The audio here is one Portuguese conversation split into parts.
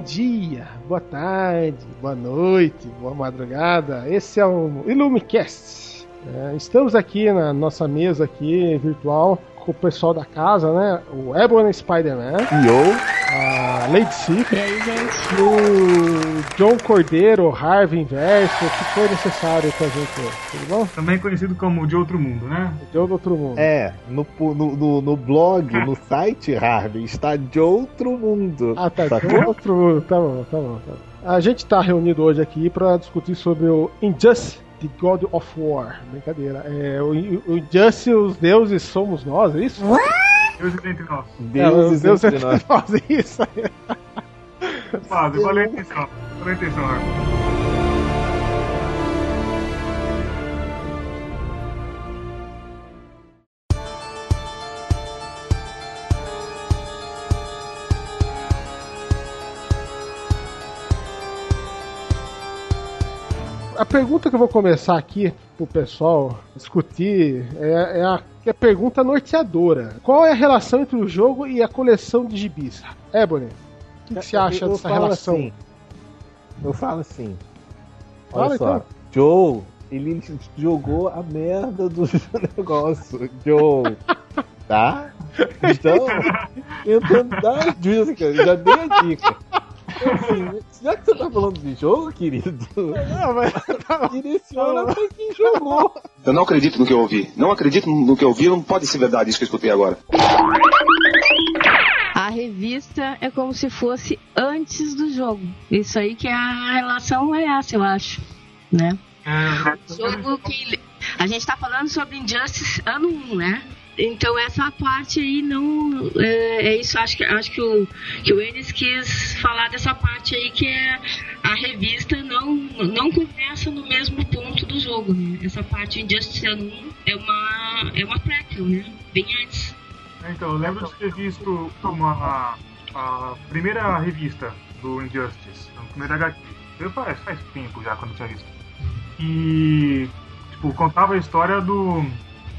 Dia, boa tarde, boa noite, boa madrugada. Esse é o Illumicast. É, estamos aqui na nossa mesa aqui virtual com o pessoal da casa, né? O Ebony Spider-Man, Yo, a Lady Sif, E aí, gente? o John Cordeiro, Harvey Inverso, o que foi necessário pra gente, tudo bom? Também conhecido como De Outro Mundo, né? Do outro mundo. é, no, no, no, no blog, no site, Harvey, está de outro mundo. Ah, tá. Sacou? Então, outro mundo. Tá bom, tá bom, tá bom. A gente tá reunido hoje aqui pra discutir sobre o Injustice, The God of War. Brincadeira. É, o, o Injustice, os deuses somos nós, é isso? Deus entre nós. Deuses é, os deuses entre nós. nós, isso aí. A intenção. Valeu a intenção, Arthur. A pergunta que eu vou começar aqui pro pessoal discutir é, é a, é a pergunta norteadora. Qual é a relação entre o jogo e a coleção de gibis? Ebony, o que, que você acha Eu- eu dessa relação? assim, eu falo assim. Fala, Olha só, então. Joe, ele jogou a merda do negócio. Joe, tá? Então, tentando dar a dica, já dei a dica. Assim, já que você tá falando de jogo, querido, Não, mas... direciona pra quem jogou. Eu não acredito no que eu ouvi. Não acredito no que eu ouvi. Não pode ser verdade isso que eu escutei agora. A revista é como se fosse antes do jogo. Isso aí que é a relação é essa, eu acho. Né? É, Jogo que. A gente tá falando sobre Injustice ano 1, né? Então essa parte aí não. É, é isso, acho que, acho que o, que o Enes quis falar dessa parte aí que é a revista não, não começa no mesmo ponto do jogo, né? Essa parte Injustice ano 1 é uma, é uma prequel, né? Bem antes. Então, eu lembro de ter visto uma, a primeira revista do Injustice, a primeira HQ. Eu faz, faz tempo já quando eu tinha visto. E, tipo, contava a história do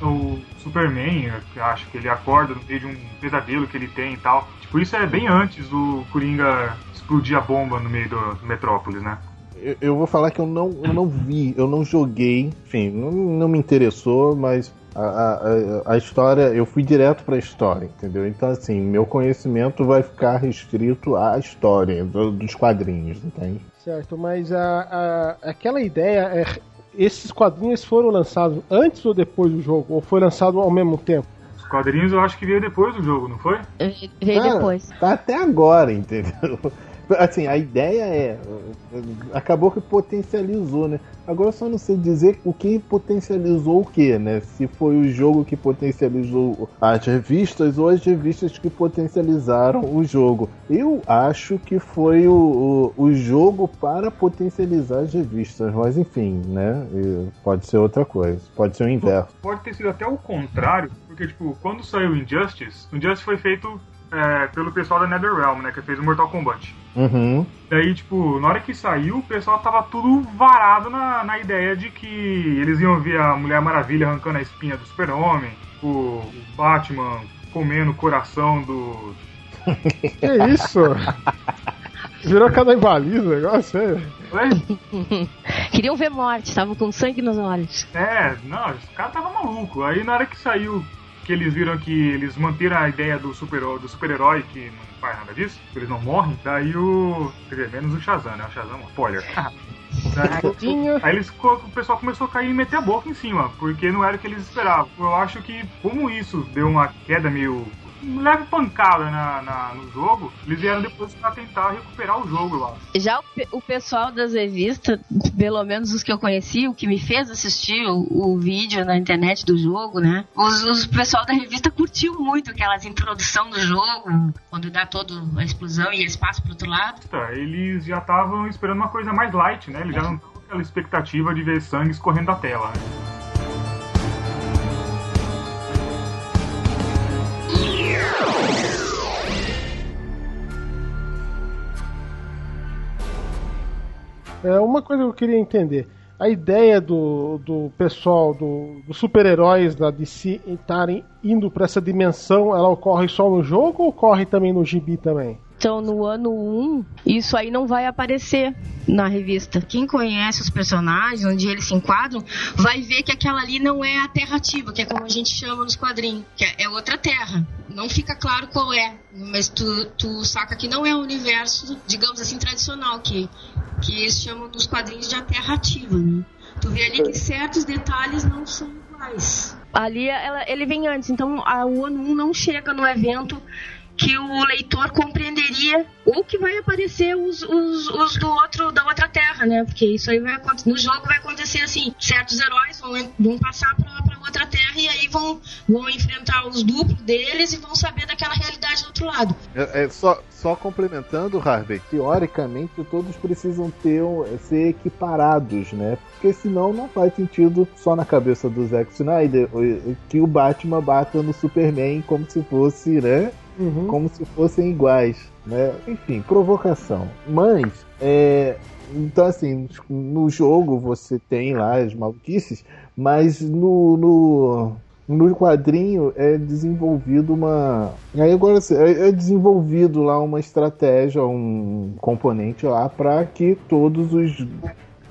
o Superman, acho que ele acorda no meio de um pesadelo que ele tem e tal. Tipo, isso é bem antes do Coringa explodir a bomba no meio do, do Metrópolis, né? Eu, eu vou falar que eu não, eu não vi, eu não joguei, enfim, não, não me interessou, mas a, a, a- história, eu fui direto pra história, entendeu? Então, assim, meu conhecimento vai ficar restrito à história do- dos quadrinhos, entende? Certo, mas a, a- aquela ideia é. Esses quadrinhos foram lançados antes ou depois do jogo? Ou foi lançado ao mesmo tempo? Os quadrinhos eu acho que veio depois do jogo, não foi? Veio depois. Tá até agora, entendeu? Assim, a ideia é. Acabou que potencializou, né? Agora eu só não sei dizer o que potencializou o que, né? Se foi o jogo que potencializou as revistas ou as revistas que potencializaram o jogo. Eu acho que foi o, o, o jogo para potencializar as revistas, mas enfim, né? Pode ser outra coisa, pode ser o inverso. Pode ter sido até o contrário, porque, tipo, quando saiu Injustice, o Injustice foi feito é, pelo pessoal da NetherRealm, né, que fez o Mortal Kombat. Uhum. Daí, tipo, na hora que saiu, o pessoal tava tudo varado na, na ideia de que eles iam ver a Mulher Maravilha arrancando a espinha do Super-Homem, o Batman comendo o coração do... Que isso? Virou canibalismo o negócio, é? Queriam ver morte, estavam com sangue nos olhos. É, não, os caras tava maluco. Aí na hora que saiu, que eles viram que eles manteram a ideia do super-herói, do super-herói que não faz nada disso, que eles não morrem, daí o. Quer dizer, menos o Shazam, né? O Shazam, é um spoiler. Daí, Tadinho. aí eles, o pessoal começou a cair e meter a boca em cima, porque não era o que eles esperavam. Eu acho que, como isso deu uma queda meio. leve pancada na, na- no jogo, eles vieram depois pra tentar recuperar o jogo, eu acho. Já o, o pessoal das revistas pelo menos os que eu conheci, o que me fez assistir o, o vídeo na internet do jogo, né? Os, os pessoal da revista curtiu muito aquelas introdução do jogo, quando dá toda a explosão e eles passam pro outro lado. Tá, eles já estavam esperando uma coisa mais light, né? Eles já não estavam com aquela expectativa de ver sangue escorrendo da tela, né? É uma coisa que eu queria entender. A ideia do, do pessoal, do, dos super-heróis da DC estarem indo para essa dimensão, ela ocorre só no jogo ou ocorre também no gibi também? Então, no ano 1, isso aí não vai aparecer na revista. Quem conhece os personagens, onde eles se enquadram, vai ver que aquela ali não é a Terra Ativa, que é como a gente chama nos quadrinhos, que é outra Terra. Não fica claro qual é, mas tu, tu saca que não é o universo, digamos assim, tradicional, que, que eles chamam nos quadrinhos de a Terra Ativa, né? Tu vê ali que certos detalhes não são iguais. Ali ela, ele vem antes, então a, o ano 1 não chega no evento que o leitor compreenderia ou que vai aparecer os, os, os, do outro da outra terra, né? Porque isso aí vai no jogo vai acontecer assim, certos heróis vão, vão passar para outra terra e aí vão, vão enfrentar os duplos deles e vão saber daquela realidade do outro lado. É, é só, só complementando, Harvey, teoricamente todos precisam ter ser equiparados, né? Porque senão não faz sentido só na cabeça do Zack Snyder que o Batman bata no Superman como se fosse, né? Uhum. Como se fossem iguais, né? Enfim, provocação. Mas, é, então assim, no jogo você tem lá as maluquices, mas no, no, no quadrinho é desenvolvido uma. Aí agora é, é desenvolvido lá uma estratégia, um componente lá para que todos os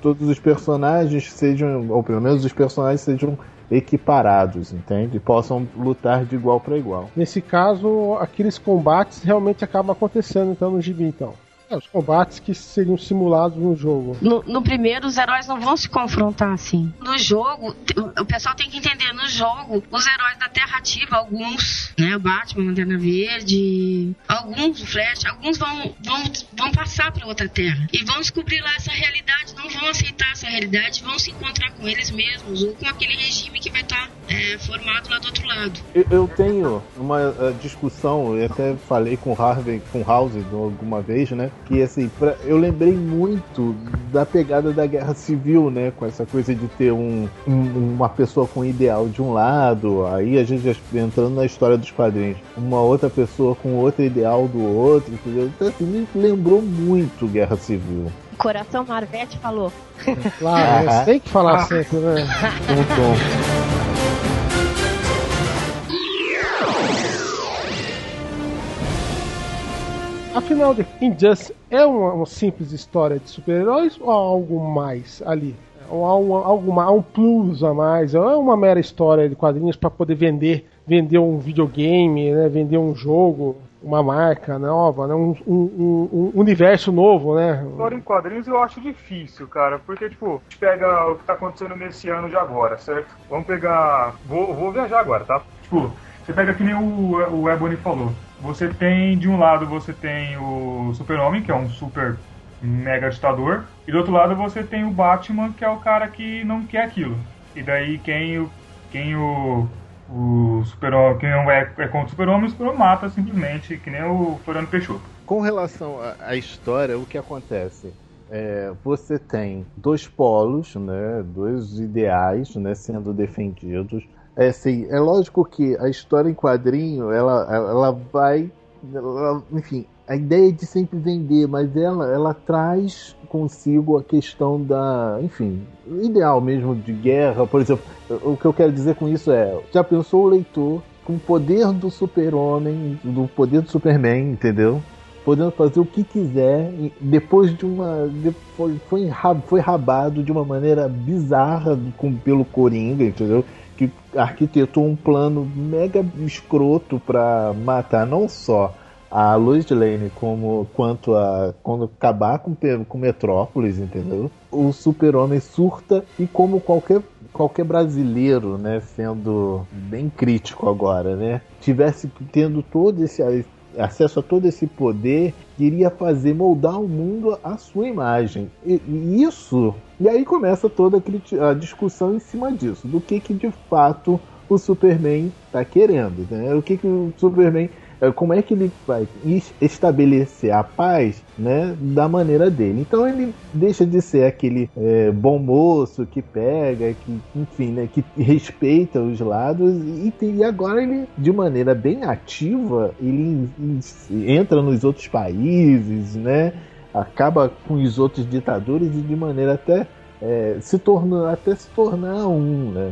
todos os personagens sejam, ou pelo menos os personagens sejam equiparados, entende? Possam lutar de igual para igual. Nesse caso, aqueles combates realmente acabam acontecendo então no gibi, então. É, os combates que seriam simulados no jogo. No, no, primeiro, os heróis não vão se confrontar assim. No jogo, o pessoal tem que entender, no jogo, os heróis da Terra Ativa, alguns, né, o Batman, Lanterna Verde, alguns, o Flash, alguns vão, vão, vão passar para outra Terra e vão descobrir lá essa realidade, não vão aceitar essa realidade, vão se encontrar com eles mesmos ou com aquele regime que vai estar tá, é, formado lá do outro lado. Eu, eu tenho uma uh, discussão, eu até falei com Harvey, com House alguma vez, né? Que assim, pra, eu lembrei muito da pegada da guerra civil, né? Com essa coisa de ter um, um, uma pessoa com ideal de um lado, aí a gente já entrando na história dos quadrinhos, uma outra pessoa com outro ideal do outro, entendeu? Então assim, me lembrou muito guerra civil. Coração Marvete falou. Claro, ah, tem que falar sempre, né? Tom, Afinal, Injustice é uma, uma simples história de super-heróis ou há algo mais ali? Ou há, um, algo, há um plus a mais? Ou é uma mera história de quadrinhos para poder vender, vender um videogame, né? vender um jogo, uma marca nova, né? um, um, um, universo novo, né? História em quadrinhos eu acho difícil, cara, porque, tipo, a gente pega o que tá acontecendo nesse ano de agora, certo? Vamos pegar. Vou, vou viajar agora, tá? Tipo, você pega que nem o, o Ebony falou. Você tem, de um lado, você tem o Super-Homem, que é um super mega ditador, e do outro lado você tem o Batman, que é o cara que não quer aquilo. E daí quem, quem o, o Super-Homem, quem é, é contra o Super-Homem, o Super-Homem mata simplesmente, que nem o Floriano Peixoto. Com relação à história, o que acontece? É, você tem dois polos, né, dois ideais né, sendo defendidos é assim, é lógico que a história em quadrinho, ela, ela vai. Ela, enfim, a ideia é de sempre vender, mas ela, ela traz consigo a questão da, enfim, ideal mesmo de guerra. Por exemplo, o que eu quero dizer com isso é: já pensou o leitor com o poder do super-homem, do poder do Superman, entendeu? Podendo fazer o que quiser, depois de uma. Depois, foi, foi rabado de uma maneira bizarra com, pelo Coringa, entendeu? Arquitetou um plano mega escroto para matar não só a Lois Lane como quanto a quando acabar com com Metrópolis, entendeu? O Super-Homem surta e como qualquer qualquer brasileiro, né, sendo bem crítico agora, né, tivesse tendo todo esse acesso a todo esse poder, queria fazer moldar o mundo à sua imagem. E, e isso. E aí começa toda a, a, discussão em cima disso, do que, que de fato o Superman está querendo. Né? O que, que o Superman como é que ele vai estabelecer a paz né, da maneira dele. Então ele deixa de ser aquele é, bom moço que pega, que enfim, né, que respeita os lados e, e agora ele, de maneira bem ativa, ele entra nos outros países, né, acaba com os outros ditadores e de maneira até é, se torna até se tornar um, né?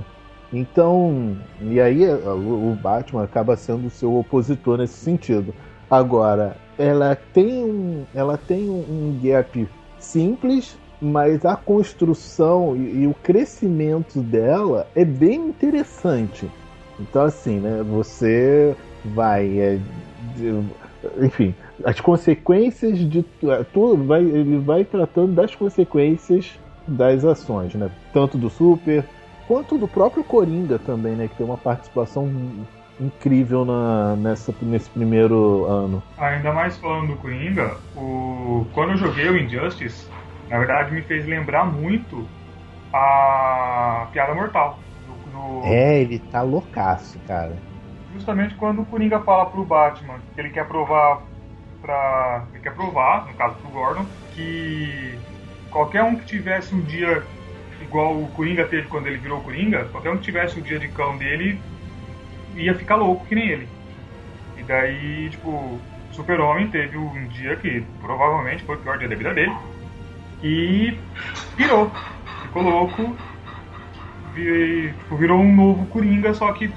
Então, e aí é, o Batman acaba sendo o seu opositor nesse sentido. Agora, ela tem um, ela tem um gap simples, mas a construção e, e o crescimento dela é bem interessante. Então, assim, né? Você vai, é, de, enfim, as consequências de é, tudo, vai, ele vai tratando das consequências das ações, né? Tanto do Super quanto do próprio Coringa também, né? Que tem uma participação incrível na, nessa, nesse primeiro ano. Ainda mais falando do Coringa, o, quando eu joguei o Injustice, na verdade me fez lembrar muito a Piada Mortal. Do, do... É, ele tá loucaço, cara. Justamente quando o Coringa fala pro Batman que ele quer provar para ele quer provar, no caso pro Gordon, que qualquer um que tivesse um dia igual o Coringa teve quando ele virou Coringa, qualquer um que tivesse o dia de cão dele ia ficar louco que nem ele. E daí, tipo, Super-Homem teve um dia que provavelmente foi o pior dia da vida dele. E virou. Ficou louco. Tipo, virou um novo Coringa, só que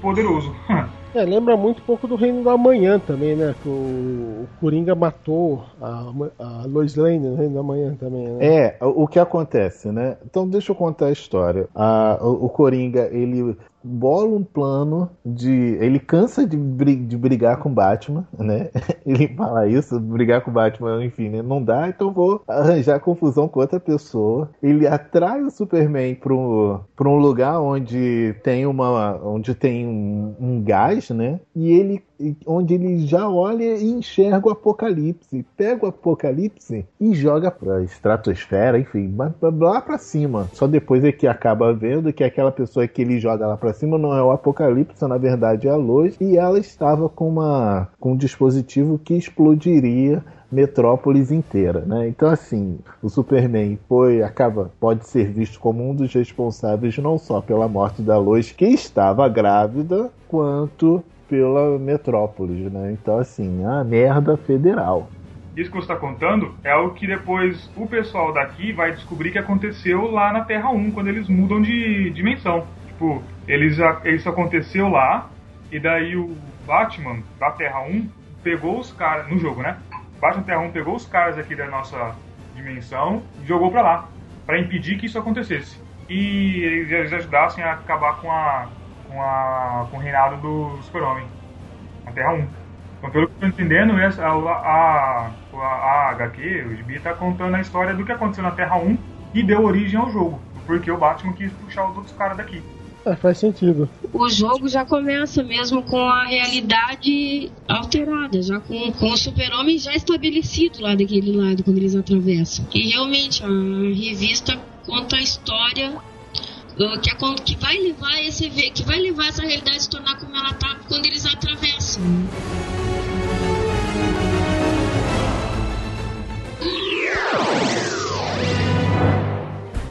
poderoso. É, lembra muito pouco do Reino da Manhã também, né? Que o, Coringa matou a, a Lois Lane no Reino da Manhã também, né? É, o, o que acontece, né? Então deixa eu contar a história. A, o, o Coringa, ele bola um plano de. Ele cansa de, de brigar com Batman, né? Ele fala isso, brigar com Batman, enfim, né? Não dá, então vou arranjar confusão com outra pessoa. Ele atrai o Superman para um, um lugar onde tem uma. onde tem um, um gás, né? E ele onde ele já olha e enxerga o apocalipse, pega o apocalipse e joga pra estratosfera, enfim, lá pra cima. Só depois é que acaba vendo que aquela pessoa que ele joga lá pra cima não é o apocalipse, na verdade é a luz, e ela estava com, uma, com um dispositivo que explodiria metrópolis inteira, né? Então assim, o Superman foi acaba pode ser visto como um dos responsáveis não só pela morte da Lois que estava grávida, quanto pela metrópole, né? Então, assim, a merda federal. Isso que você está contando é o que depois o pessoal daqui vai descobrir que aconteceu lá na Terra 1, quando eles mudam de dimensão. Tipo, eles, isso aconteceu lá, e daí o Batman da Terra 1 pegou os caras, no jogo, né? Batman Terra 1 pegou os caras aqui da nossa dimensão e jogou pra lá, para impedir que isso acontecesse. E eles ajudassem a acabar com a com, a, com o reinado do Super-Homem, na Terra 1. Então, pelo que eu estou entendendo, essa, a, a, a, a HQ, o Gibi, está contando a história do que aconteceu na Terra 1 e deu origem ao jogo. Porque o Batman quis puxar os outros caras daqui. É, faz sentido. O jogo já começa mesmo com a realidade alterada, já com, com o super-homem já estabelecido lá daquele lado quando eles atravessam. E realmente a revista conta a história que, que vai levar esse que vai levar essa realidade a se tornar como ela tá quando eles atravessam.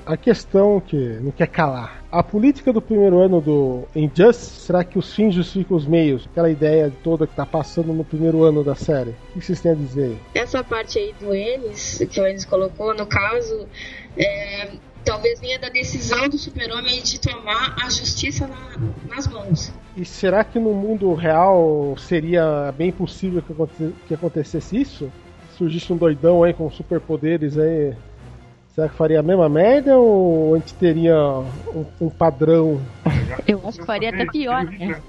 A questão que não quer calar. A política do primeiro ano do Injustice, será que os fins justificam os meios? Aquela ideia toda que tá passando no primeiro ano da série. O que vocês têm a dizer? Essa parte aí do Ennis, que o Ennis colocou, no caso, é, talvez venha da decisão do super-homem de tomar a justiça na, nas mãos. E será que no mundo real seria bem possível que, aconte que acontecesse isso? Surgisse um doidão aí com superpoderes aí. Será que faria a mesma merda ou a gente teria um, um padrão? Eu acho que faria até pior, né?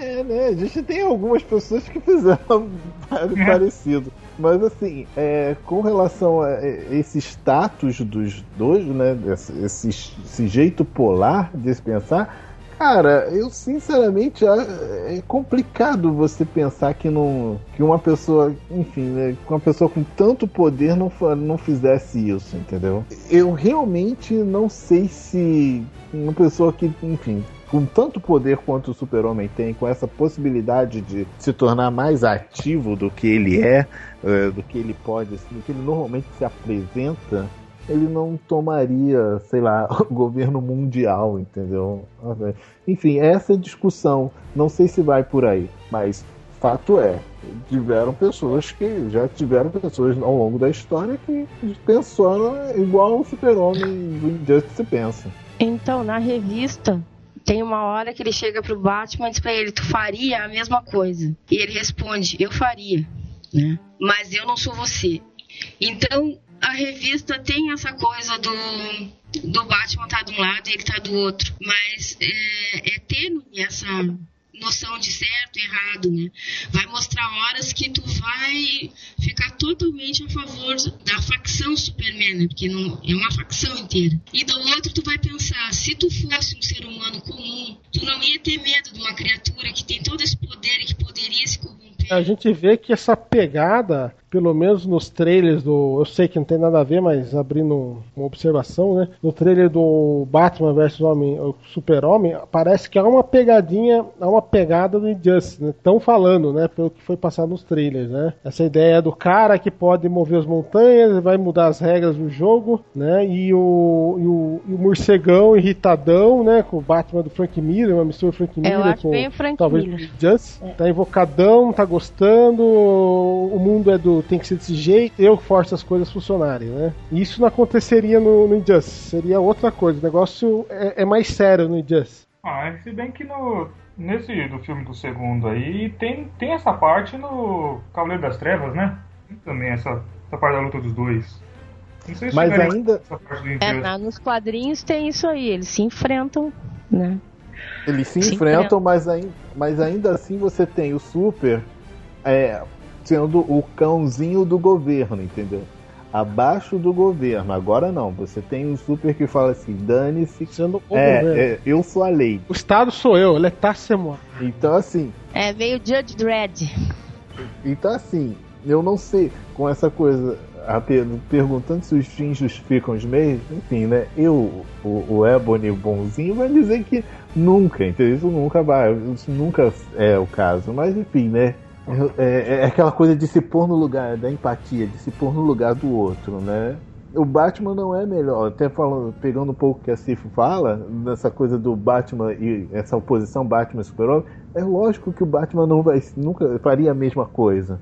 É, né? A gente tem algumas pessoas que fizeram parecido. Mas assim, é, com relação a esse status dos dois, né? Esse, esse, esse jeito polar de se pensar, Cara, eu sinceramente é complicado você pensar que, não, que uma pessoa, enfim, né, uma pessoa com tanto poder não, não fizesse isso, entendeu? Eu realmente não sei se uma pessoa que, enfim, com tanto poder quanto o Super-Homem tem, com essa possibilidade de se tornar mais ativo do que ele é, é do que ele pode, do que ele normalmente se apresenta, ele não tomaria, sei lá, o governo mundial, entendeu? Enfim, essa discussão, não sei se vai por aí, mas fato é, tiveram pessoas que já tiveram pessoas ao longo da história que pensaram igual o super-homem do Injustice pensa. Então, na revista, tem uma hora que ele chega pro Batman e diz pra ele: Tu faria a mesma coisa? E ele responde: Eu faria, né? Mas eu não sou você. Então a revista tem essa coisa do, do Batman tá de um lado e ele tá do outro. Mas é, é tênue essa noção de certo e errado, né? Vai mostrar horas que tu vai ficar totalmente a favor da facção Superman, né? Porque não, é uma facção inteira. E do outro tu vai pensar, se tu fosse um ser humano comum, tu não ia ter medo de uma criatura que tem todo esse poder e que poderia se corromper. A gente vê que essa pegada pelo menos nos trailers do. Eu sei que não tem nada a ver, mas abrindo uma observação, né? No trailer do Batman vs Homem, o Super-Homem, parece que há uma pegadinha, há uma pegada do Injustice, né? Estão falando, né? Pelo que foi passado nos trailers, né? Essa ideia do cara que pode mover as montanhas, vai mudar as regras do jogo, né? E o, e o, e o morcegão irritadão, né? Com o Batman do Frank Miller, uma mistura Frank Miller eu acho com bem Frank talvez Miller. Injustice. É. Tá invocadão, tá gostando, o mundo é do tem que ser desse jeito, eu forço as coisas funcionarem, né? Isso não aconteceria no, no Injustice, seria outra coisa. O negócio é, é mais sério no Injustice. Ah, se bem que no, nesse do filme do segundo aí tem, tem essa parte no Cavaleiro das Trevas, né? Tem também essa, essa parte da luta dos dois. Não sei se Mas ainda. É, nos quadrinhos tem isso aí, eles se enfrentam, né? Eles se, se enfrentam, enfrentam, mas, ainda, mas ainda assim você tem o Super é, sendo o cãozinho do governo, entendeu? Abaixo do governo. Agora não. Você tem um super que fala assim: dane-se. Sendo o é, é, eu sou a lei. O Estado sou eu, ele é Tassemo. Então assim. É, veio Judge Dredd. Então assim, eu não sei com essa coisa. Perguntando se os fins justificam os meios, enfim, né? Eu, o, o Ebony bonzinho, vai dizer que nunca, entendeu? Isso nunca vai, isso nunca é o caso. Mas enfim, né? É, é, aquela coisa de se pôr no lugar da empatia, de se pôr no lugar do outro, né? O Batman não é melhor, até falando, pegando um pouco que a Cif fala, nessa coisa do Batman e essa oposição Batman Super-Homem, é lógico que o Batman não vai, nunca faria a mesma coisa.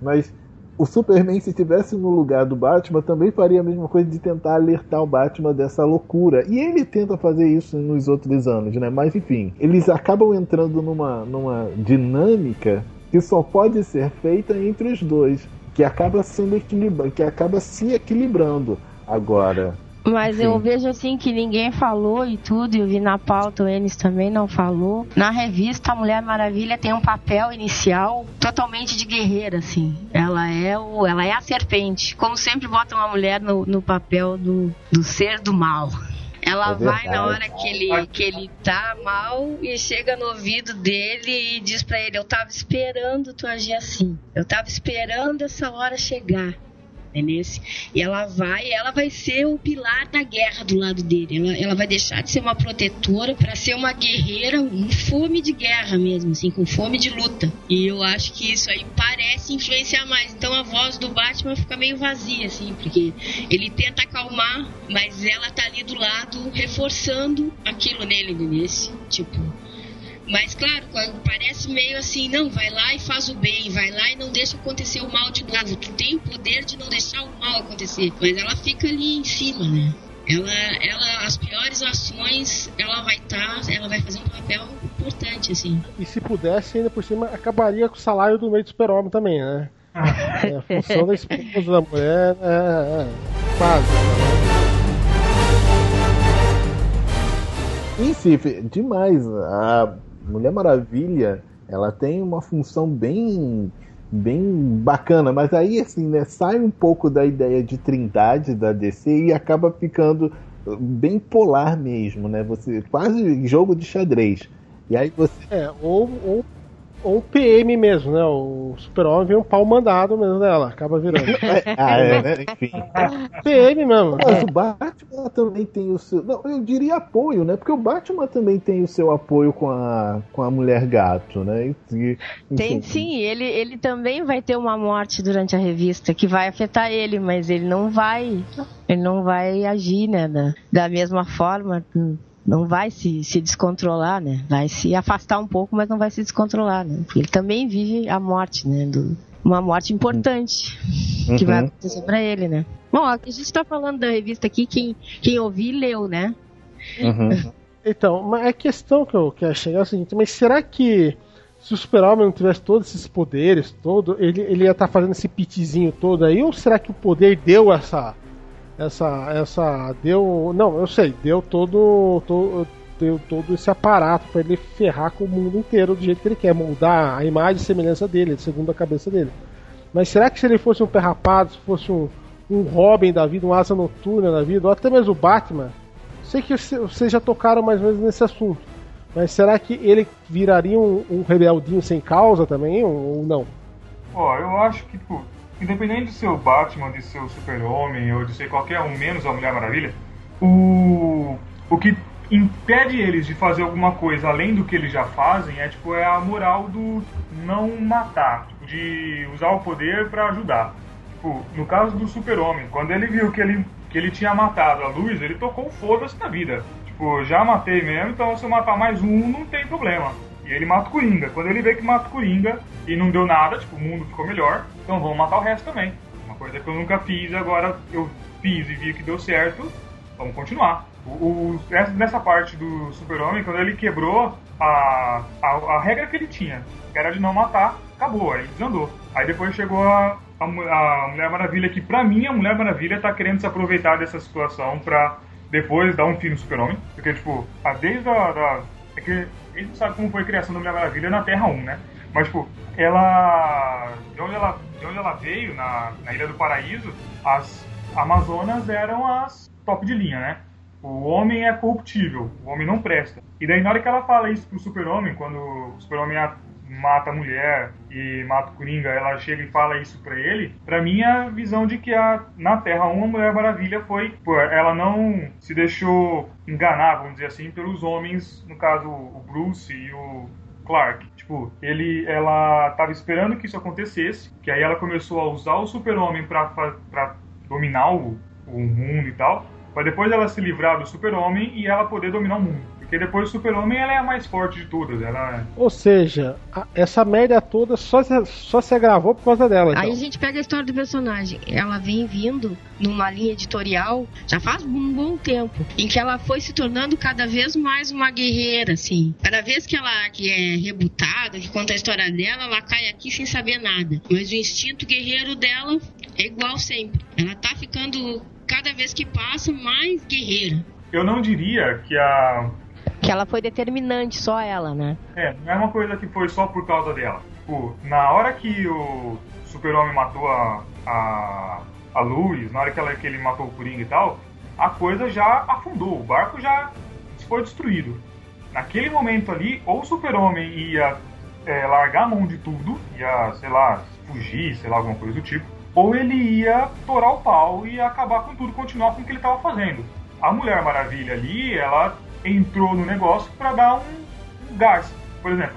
Mas o Superman, se estivesse no lugar do Batman, também faria a mesma coisa de tentar alertar o Batman dessa loucura. E ele tenta fazer isso nos outros anos, né? Mas enfim, eles acabam entrando numa, numa dinâmica que só pode ser feita entre os dois, que acaba sendo equilibra, que acaba se equilibrando agora. Mas Sim. eu vejo assim que ninguém falou e tudo, eu vi na pauta, o Enes também não falou. Na revista, a Mulher Maravilha tem um papel inicial totalmente de guerreira, assim. Ela é o, ela é a serpente. Como sempre botam a mulher no, no papel do, do ser do mal. Ela é vai na hora que ele, que ele tá mal e chega no ouvido dele e diz para ele: Eu tava esperando tu agir assim. Eu tava esperando essa hora chegar. Entendesse? E ela vai, ela vai ser o pilar da guerra do lado dele. Ela, ela vai deixar de ser uma protetora para ser uma guerreira, um fome de guerra mesmo, assim, com fome de luta. E eu acho que isso aí parece influenciar mais. Então a voz do Batman fica meio vazia, assim, porque ele tenta acalmar, mas ela tá ali do lado reforçando aquilo nele, nesse tipo mas, claro, parece meio assim, não, vai lá e faz o bem, vai lá e não deixa acontecer o mal de novo. Tu tem o poder de não deixar o mal acontecer. Mas ela fica ali em cima, né? Ela, ela, as piores ações, ela vai estar, tá, ela vai fazer um papel importante, assim. E se pudesse, ainda por cima, acabaria com o salário do meio do super-homem também, né? é, a função da esposa da mulher é, é, é quase. Em si, demais. A Mulher Maravilha, ela tem uma função bem bem bacana, mas aí assim, né, sai um pouco da ideia de trindade da DC e acaba ficando bem polar mesmo, né? Você quase jogo de xadrez. E aí você. É, ou, ou ou o PM mesmo, né? O super-homem vem um pau mandado mesmo dela, acaba virando. ah, é, né? Enfim. PM mesmo. Mas o Batman também tem o seu. Não, eu diria apoio, né? Porque o Batman também tem o seu apoio com a, com a mulher gato, né? E, tem sim, ele, ele também vai ter uma morte durante a revista que vai afetar ele, mas ele não vai. Ele não vai agir, né? Da, da mesma forma não vai se, se descontrolar, né? Vai se afastar um pouco, mas não vai se descontrolar, né? Porque ele também vive a morte, né? Do, uma morte importante uhum. que vai acontecer para ele, né? Bom, a gente está falando da revista aqui, quem, quem ouviu leu, né? Uhum. Então, mas a questão que eu quero chegar é a seguinte, mas será que se o super-homem não tivesse todos esses poderes, todo, ele, ele ia estar tá fazendo esse pitizinho todo aí, ou será que o poder deu essa essa essa deu não eu sei deu todo, todo deu todo esse aparato para ele ferrar com o mundo inteiro do jeito que ele quer moldar a imagem e semelhança dele segundo a cabeça dele. Mas será que se ele fosse um perrapado se fosse um, um Robin da vida um asa noturna da vida ou até mesmo o Batman sei que vocês já tocaram mais ou menos nesse assunto mas será que ele viraria um, um rebeldinho sem causa também ou não? Ó, eu acho que, tipo, independente de ser o Batman, de ser o Super-Homem ou de ser qualquer um menos a Mulher Maravilha, o, o que impede eles de fazer alguma coisa além do que eles já fazem é tipo é a moral do não matar, tipo, de usar o poder para ajudar. Tipo, no caso do Super-Homem, quando ele viu que ele que ele tinha matado a luz, ele tocou foda-se na vida. Tipo, já matei mesmo, então se eu matar mais um, não tem problema. E ele mata o Coringa. Quando ele vê que mata o Coringa e não deu nada, tipo, o mundo ficou melhor, então vamos matar o resto também. Uma coisa que eu nunca fiz, agora eu fiz e vi que deu certo, vamos continuar. O, o nessa parte do Super-Homem, quando ele quebrou a, a, a, regra que ele tinha, que era de não matar, acabou, aí desandou. Aí depois chegou a, a, a Mulher Maravilha, que pra mim a Mulher Maravilha tá querendo se aproveitar dessa situação pra depois dar um fim no Super-Homem. Porque, tipo, a, desde a. Da, é que a gente sabe como foi a criação da Mulher Maravilha na Terra 1, né? Mas, tipo, ela. De onde ela, de onde ela veio, na, na Ilha do Paraíso, as Amazonas eram as top de linha, né? O homem é corruptível, o homem não presta. E daí, na hora que ela fala isso pro Super-Homem, quando o Super-Homem mata a mulher e mata o Coringa, ela chega e fala isso para ele, para mim é a visão de que a, na Terra uma Mulher Maravilha foi, pô, ela não se deixou enganar, vamos dizer assim, pelos homens, no caso o Bruce e o Clark. Tipo, ele, ela tava esperando que isso acontecesse, que aí ela começou a usar o super-homem pra, pra dominar o, o mundo e tal, para depois ela se livrar do super-homem e ela poder dominar o mundo. Porque depois o Super-Homem ela é a mais forte de todas. Ela... É- Ou seja, a, essa merda toda só se, só se agravou por causa dela. Então. Aí a gente pega a história do personagem. Ela vem vindo numa linha editorial já faz um bom tempo, em que ela foi se tornando cada vez mais uma guerreira, assim. Cada vez que ela que é rebutada, que conta a história dela, ela cai aqui sem saber nada. Mas o instinto guerreiro dela é igual sempre. Ela tá ficando cada vez que passa mais guerreira. Eu não diria que a que ela foi determinante, só ela, né? É, não é uma coisa que foi só por causa dela. Tipo, na hora que o Super-Homem matou a, a, a Luz, na hora que, ela, que ele matou o Coringa e tal, a coisa já afundou, o barco já foi destruído. Naquele momento ali, ou o Super-Homem ia é, largar a mão de tudo, ia, sei lá, fugir, sei lá, alguma coisa do tipo, ou ele ia torar o pau e acabar com tudo, continuar com o que ele estava fazendo. A Mulher Maravilha ali, ela entrou no negócio para dar um, um gás. Por exemplo,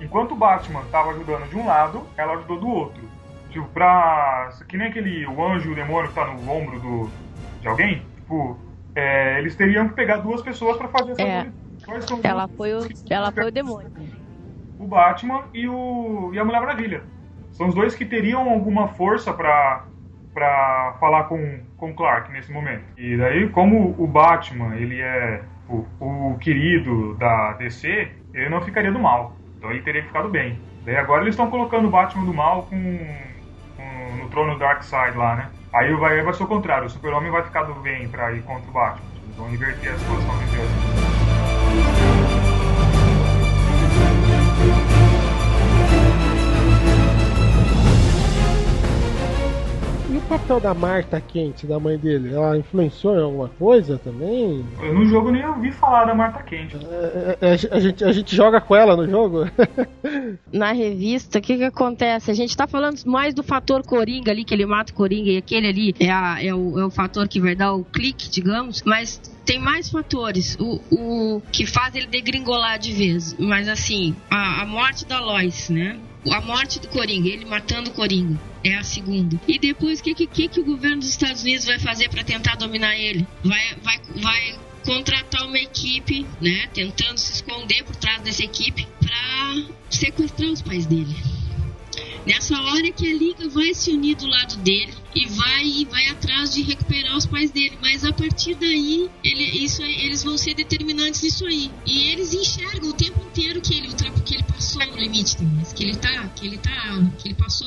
enquanto o Batman estava ajudando de um lado, ela ajudou do outro. Tipo, pra. Que nem aquele o anjo e o demônio que tá no ombro do, de alguém. Tipo, é, eles teriam que pegar duas pessoas para fazer essa é. Ela foi o, ela foi o demônio. O Batman e, o, e a Mulher Maravilha. São os dois que teriam alguma força para para falar com com Clark nesse momento. E daí, como o Batman ele é o, o querido da DC, ele não ficaria do mal. Então ele teria ficado bem. Daí agora eles estão colocando o Batman do mal com, com no trono Darkseid lá, né? Aí vai, vai ser o contrário, o Super-Homem vai ficar do bem pra ir contra o Batman. Eles vão inverter a situação de Deus. Papel da Marta Quente, da mãe dele? Ela influenciou em alguma coisa também? Eu no jogo nem ouvi falar da Marta Quente. É, é, a, gente, a gente joga com ela no jogo? Na revista, o que que acontece? A gente tá falando mais do fator Coringa ali, que ele mata o Coringa, e aquele ali é, a, é, o, é o fator que vai dar o clique, digamos, mas tem mais fatores o, o que faz ele degringolar de vez. Mas assim, a, a morte da Lois, né? A morte do Coringa, ele matando o Coringa, é a segunda. E depois, o que, que, que o governo dos Estados Unidos vai fazer para tentar dominar ele? Vai, vai, vai contratar uma equipe, né? Tentando se esconder por trás dessa equipe para sequestrar os pais dele. Nessa hora que a Liga vai se unir do lado dele e vai vai atrás de recuperar os pais dele. Mas a partir daí, ele, isso, eles vão ser determinantes nisso aí. E eles enxergam o tempo inteiro que ele, que ele passou o limite deles, que ele tá, que ele tá, que ele passou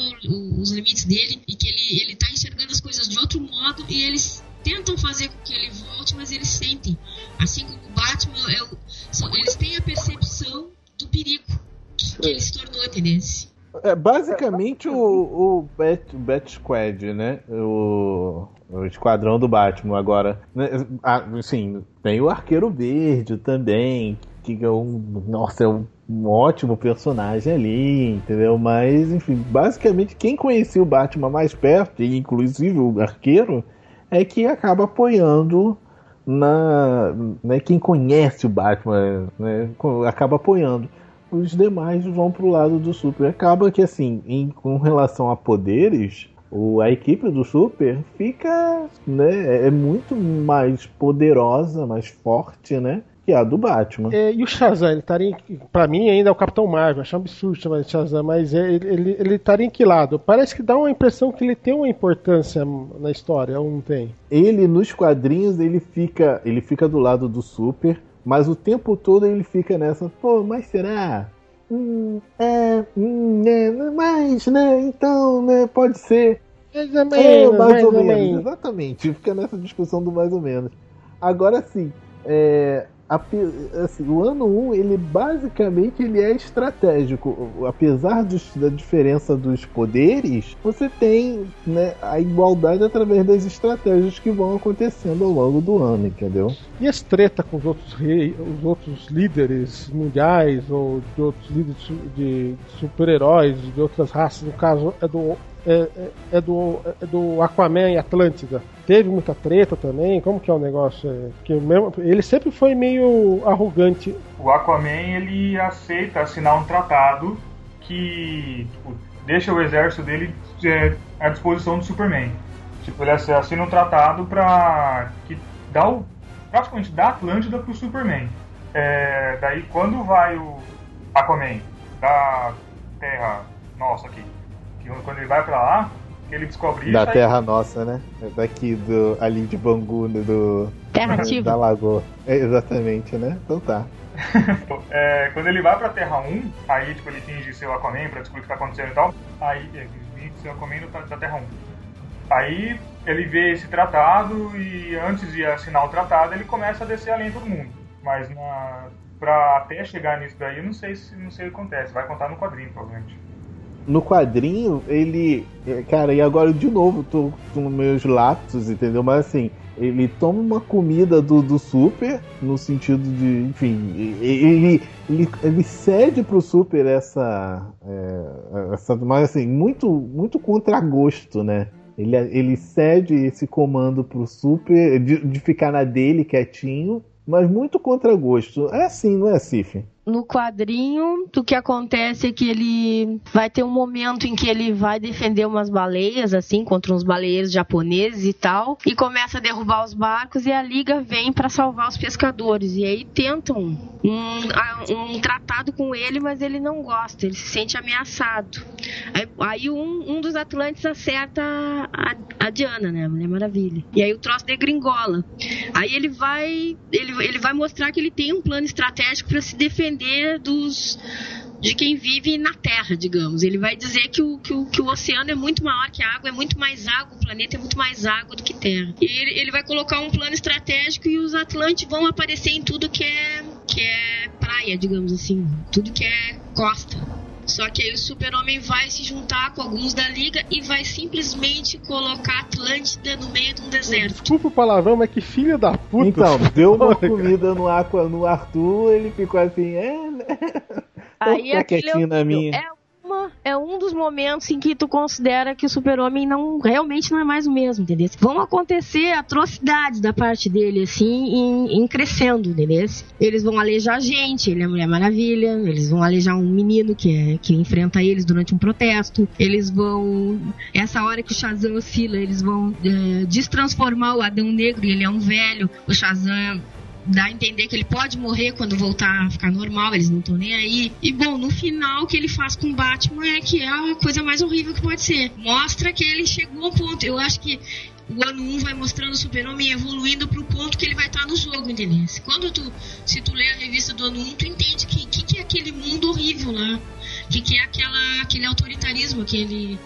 os limites dele e que ele, ele tá enxergando as coisas de outro modo e eles tentam fazer com que ele volte, mas eles sentem. Assim como o Batman, é o, são, eles têm a percepção do perigo que, que ele se tornou, entendeu? É basicamente o, o Bat, Bat Squad, né? O, o esquadrão do Batman agora. Assim, tem o Arqueiro Verde também, que é um. Nossa, é um, um ótimo personagem ali, entendeu? Mas, enfim, basicamente quem conhecia o Batman mais perto, inclusive o Arqueiro, é que acaba apoiando na. Né, quem conhece o Batman né, acaba apoiando os demais vão pro lado do Super. Acaba que, assim, em, com relação a poderes, o, a equipe do Super fica, né, é muito mais poderosa, mais forte, né? Que a do Batman. É, e o Shazam, ele estaria. Pra mim, ainda é o Capitão Marvel. Acho um absurdo chamar de Shazam, mas é, ele, ele, estaria em que lado? Parece que dá uma impressão que ele tem uma importância na história, ou não tem? Ele, nos quadrinhos, ele fica, ele fica do lado do Super mas o tempo todo ele fica nessa, pô, mas será? Hum, é, hum, é, mas, né? Então, né? Pode ser. Mais ou menos, é, mais, mais ou, ou menos. menos. Exatamente, fica nessa discussão do mais ou menos. Agora sim, é, assim, o ano 1 ele basicamente ele é estratégico. Apesar dos, da diferença dos poderes, você tem né, a igualdade através das estratégias que vão acontecendo ao longo do ano, entendeu? E as treta com os outros reis, os outros líderes mundiais ou de outros líderes de super-heróis de outras raças, no caso é do é, é, é, do, é do Aquaman e Atlântida. Teve muita treta também. Como que é o negócio? É, que mesmo, ele sempre foi meio arrogante. O Aquaman ele aceita assinar um tratado que tipo, deixa o exército dele é, à disposição do Superman. Tipo, ele assina um tratado para que dá o praticamente dá Atlântida pro Superman. É, daí quando vai o Aquaman da Terra nossa aqui quando ele vai pra lá, ele descobre isso. Da aí... Terra Nossa, né? Daqui do. ali de Bangu, do. Terra Da Lagoa. É, exatamente, né? Então tá. é, quando ele vai pra Terra 1, aí tipo, ele finge ser o Aquaman pra descobrir o que tá acontecendo e tal. Aí ele finge ser o Aquaman da Terra 1. Aí ele vê esse tratado e antes de assinar o tratado ele começa a descer além todo mundo. Mas na, pra até chegar nisso daí, eu não sei se não sei o que acontece. Vai contar no quadrinho, provavelmente no quadrinho, ele. Cara, e agora de novo, tô com meus lapsos, entendeu? Mas assim, ele toma uma comida do, do Super, no sentido de. Enfim, ele, ele, ele cede pro Super essa. É, essa mas assim, muito, muito contragosto, né? Ele, ele cede esse comando pro Super, de, de ficar na dele quietinho, mas muito contragosto. É assim, não é, Cif? No quadrinho, o que acontece é que ele vai ter um momento em que ele vai defender umas baleias, assim, contra uns baleeiros japoneses e tal, e começa a derrubar os barcos e a liga vem para salvar os pescadores. E aí tentam um, um, tratado com ele, mas ele não gosta, ele se sente ameaçado. Aí, aí um, um, dos Atlantes acerta a, a, Diana, né, a Mulher Maravilha. E aí o troço degringola. Aí ele vai, ele, ele vai mostrar que ele tem um plano estratégico para se defender depender dos de quem vive na Terra, digamos. Ele vai dizer que o, que o, que o oceano é muito maior que a água, é muito mais água, o planeta é muito mais água do que terra. E ele, ele vai colocar um plano estratégico e os Atlantes vão aparecer em tudo que é, que é praia, digamos assim, tudo que é costa. Só que aí o Super-Homem vai se juntar com alguns da Liga e vai simplesmente colocar Atlântida no meio de um deserto. Desculpa o palavrão, mas que filho da puta. Então, deu uma comida no, Aqua, no Arthur, ele ficou assim, é, né? Aí Tá aquele quietinho na minha. é, é um dos momentos em que tu considera que o super-homem não realmente não é mais o mesmo, entendeu? Vão acontecer atrocidades da parte dele, assim, em, em crescendo, entendeu? Eles vão alejar a gente, ele é Mulher Maravilha, eles vão alejar um menino que, é, que enfrenta eles durante um protesto, eles vão. Essa hora que o Shazam oscila, eles vão é, destransformar o Adão Negro, ele é um velho, o Shazam dá a entender que ele pode morrer quando voltar a ficar normal, eles não estão nem aí. E bom, no final o que ele faz com o Batman é que é a coisa mais horrível que pode ser. Mostra que ele chegou ao ponto. Eu acho que o ano 1 vai mostrando o super-homem evoluindo pro ponto que ele vai estar no jogo, entendeu? Quando tu, se tu lê a revista do ano 1, tu entende que que, que é aquele mundo horrível lá. Que que é aquela, aquele autoritarismo, aquele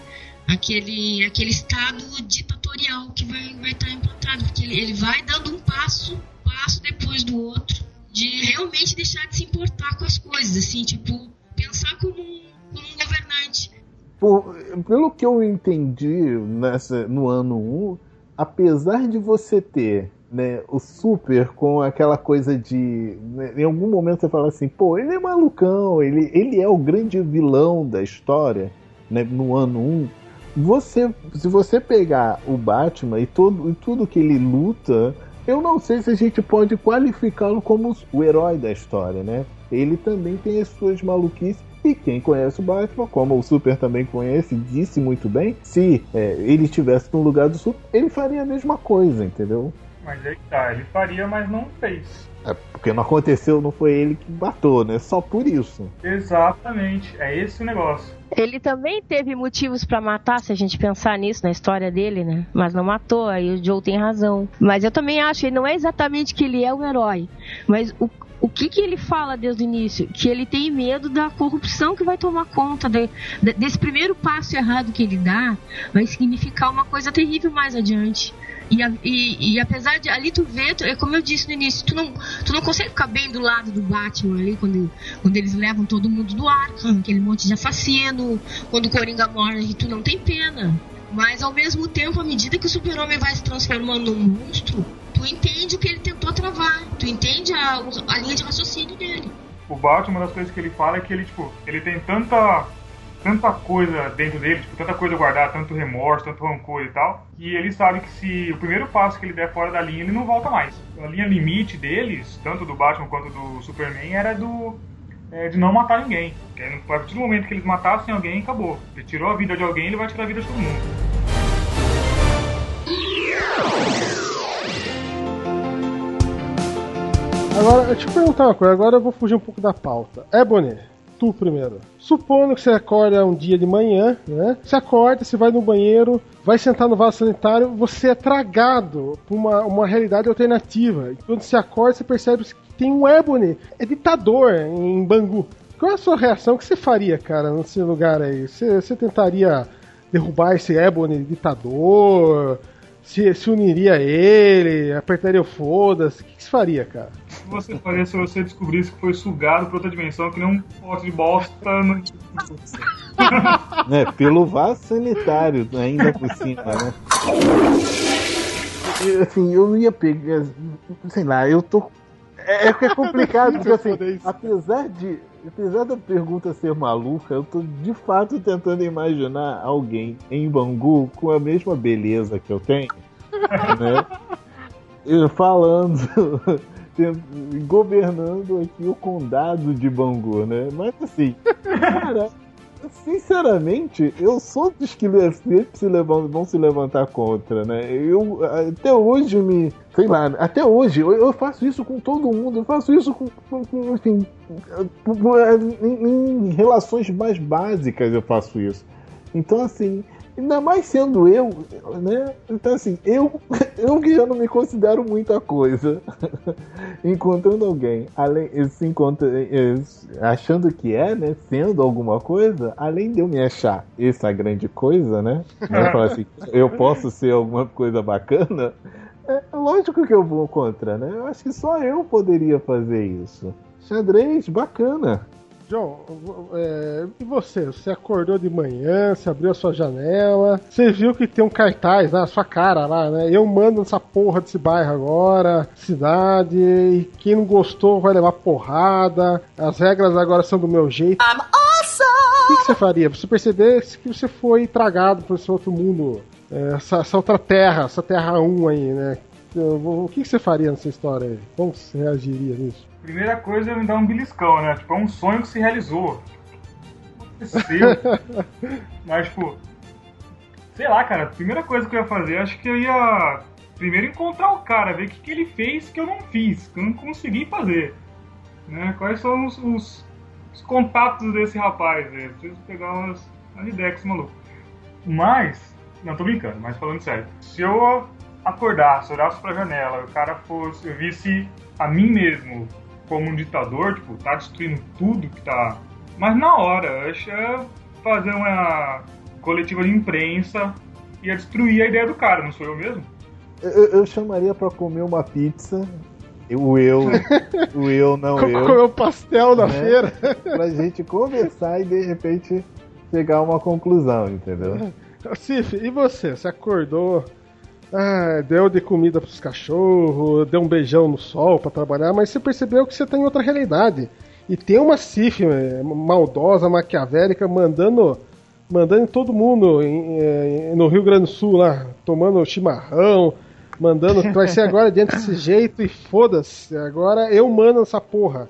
aquele aquele estado ditatorial que vai vai estar implantado, porque ele, ele vai dando um passo passo depois do outro de realmente deixar de se importar com as coisas, assim, tipo, pensar como um, como um governante. Por- pelo que eu entendi nessa, no ano 1, apesar de você ter né, o Super com aquela coisa de. né, em algum momento você fala assim, pô, ele é malucão, ele, ele é o grande vilão da história né, no ano 1. Você, se você pegar o Batman e, todo, e tudo que ele luta, eu não sei se a gente pode qualificá-lo como o herói da história, né? Ele também tem as suas maluquices. E quem conhece o Batman, como o Super também conhece, disse muito bem, se é, ele estivesse no lugar do Super, ele faria a mesma coisa, entendeu? Mas aí tá, ele faria, mas não fez. É, porque não aconteceu, não foi ele que matou, né? Só por isso. Exatamente, é esse o negócio. Ele também teve motivos pra matar, se a gente pensar nisso, na história dele, né? Mas não matou, aí o Joe tem razão. Mas eu também acho, que não é exatamente que ele é um herói, mas o, o que que ele fala desde o início? Que ele tem medo da corrupção que vai tomar conta de- de- desse primeiro passo errado que ele dá, vai significar uma coisa terrível mais adiante. E, a- e- e apesar de ali tu vê, tu- é como eu disse no início, tu não, tu não consegue ficar bem do lado do Batman ali quando, quando eles levam todo mundo do Arkham, aquele monte de assassino, quando o Coringa morre, tu não tem pena. Mas ao mesmo tempo, à medida que o super-homem vai se transformando num monstro, tu entende o que ele tentou travar, tu entende a, a linha de raciocínio dele. O Batman, uma das coisas que ele fala é que ele, tipo, ele tem tanta, tanta coisa dentro dele, tipo, tanta coisa guardada, tanto remorso, tanto rancor e tal, que ele sabe que se o primeiro passo que ele der fora da linha, ele não volta mais. A linha limite deles, tanto do Batman quanto do Superman, era do é, de não matar ninguém. Aí, a partir do momento que eles matassem alguém, acabou. Ele tirou a vida de alguém, ele vai tirar a vida de todo mundo. Agora, deixa eu te perguntar uma coisa, agora eu vou fugir um pouco da pauta. É, Bonnie, tu primeiro. Supondo que você acorda um dia de manhã, né? Você acorda, você vai no banheiro, vai sentar no vaso sanitário, você é tragado por uma, uma realidade alternativa. E quando você acorda, você percebe que tem um Ebony, é ditador em Bangu. Qual é a sua reação? O que você faria, cara, nesse lugar aí? Você, você tentaria derrubar esse Ebony ditador? Se, se uniria a ele? Apertaria o foda-se? O que, que você faria, cara? O que você faria se você descobrisse que foi sugado pra outra dimensão, que nem um pote de bosta no... né? Pelo vaso sanitário, ainda por cima, né? Assim, eu não ia pegar. Sei lá, eu tô. É, é que é complicado, porque assim, apesar de. Apesar da pergunta ser maluca, eu tô de fato tentando imaginar alguém em Bangu com a mesma beleza que eu tenho, né? E falando, governando aqui o condado de Bangu, né? Mas assim, cara, sinceramente, eu sou dos que sempre se vão se levantar contra, né? Eu até hoje me. Sei lá, até hoje, eu, eu faço isso com todo mundo, eu faço isso com. com- com, enfim, em, em relações mais básicas eu faço isso. Então, assim, ainda mais sendo eu, né? Então, assim, eu, eu que já não me considero muita coisa, encontrando alguém, além, se encontra, achando que é, né? Sendo alguma coisa, além de eu me achar essa grande coisa, né? né falar assim, eu posso ser alguma coisa bacana. É lógico que eu vou contra, né? Eu acho que só eu poderia fazer isso. Xadrez, bacana. John, é, e você? Você acordou de manhã, você abriu a sua janela, você viu que tem um cartaz na sua cara lá, né? Eu mando nessa porra desse bairro agora, cidade, e quem não gostou vai levar porrada, as regras agora são do meu jeito. I'm awesome! O que, que você faria? Você percebesse que você foi tragado por esse outro mundo, é, essa, essa outra terra, essa terra 1 aí, né? O que, que você faria nessa história aí? Como você reagiria nisso? Primeira coisa é me dar um beliscão, né? Tipo, é um sonho que se realizou. Aconteceu. Mas, tipo. Sei lá, cara, a primeira coisa que eu ia fazer, acho que eu ia primeiro encontrar o cara, ver o que, que ele fez que eu não fiz, que eu não consegui fazer. Né? Quais são os, os, os contatos desse rapaz, né? Preciso pegar umas, umas ideias com esse maluco. Mas, não tô brincando, mas falando sério. Se eu acordasse, olhasse pra janela, o cara fosse, eu visse a mim mesmo como um ditador, tipo, tá destruindo tudo que tá. Mas na hora, eu acho é fazer uma coletiva de imprensa ia destruir a ideia do cara, não sou eu mesmo? Eu, eu chamaria pra comer uma pizza. O eu, o eu, não eu. Comer o pastel da né? feira. Pra gente conversar e de repente chegar a uma conclusão, entendeu? Cif, e você? Você acordou, ah, deu de comida pros cachorros, deu um beijão no sol para trabalhar, mas você percebeu que você tá em outra realidade. E tem uma Cif eh, maldosa, maquiavélica, mandando mandando todo mundo em, em, no Rio Grande do Sul lá, tomando chimarrão, mandando, vai ser agora dentro desse jeito e foda-se, agora eu mando essa porra.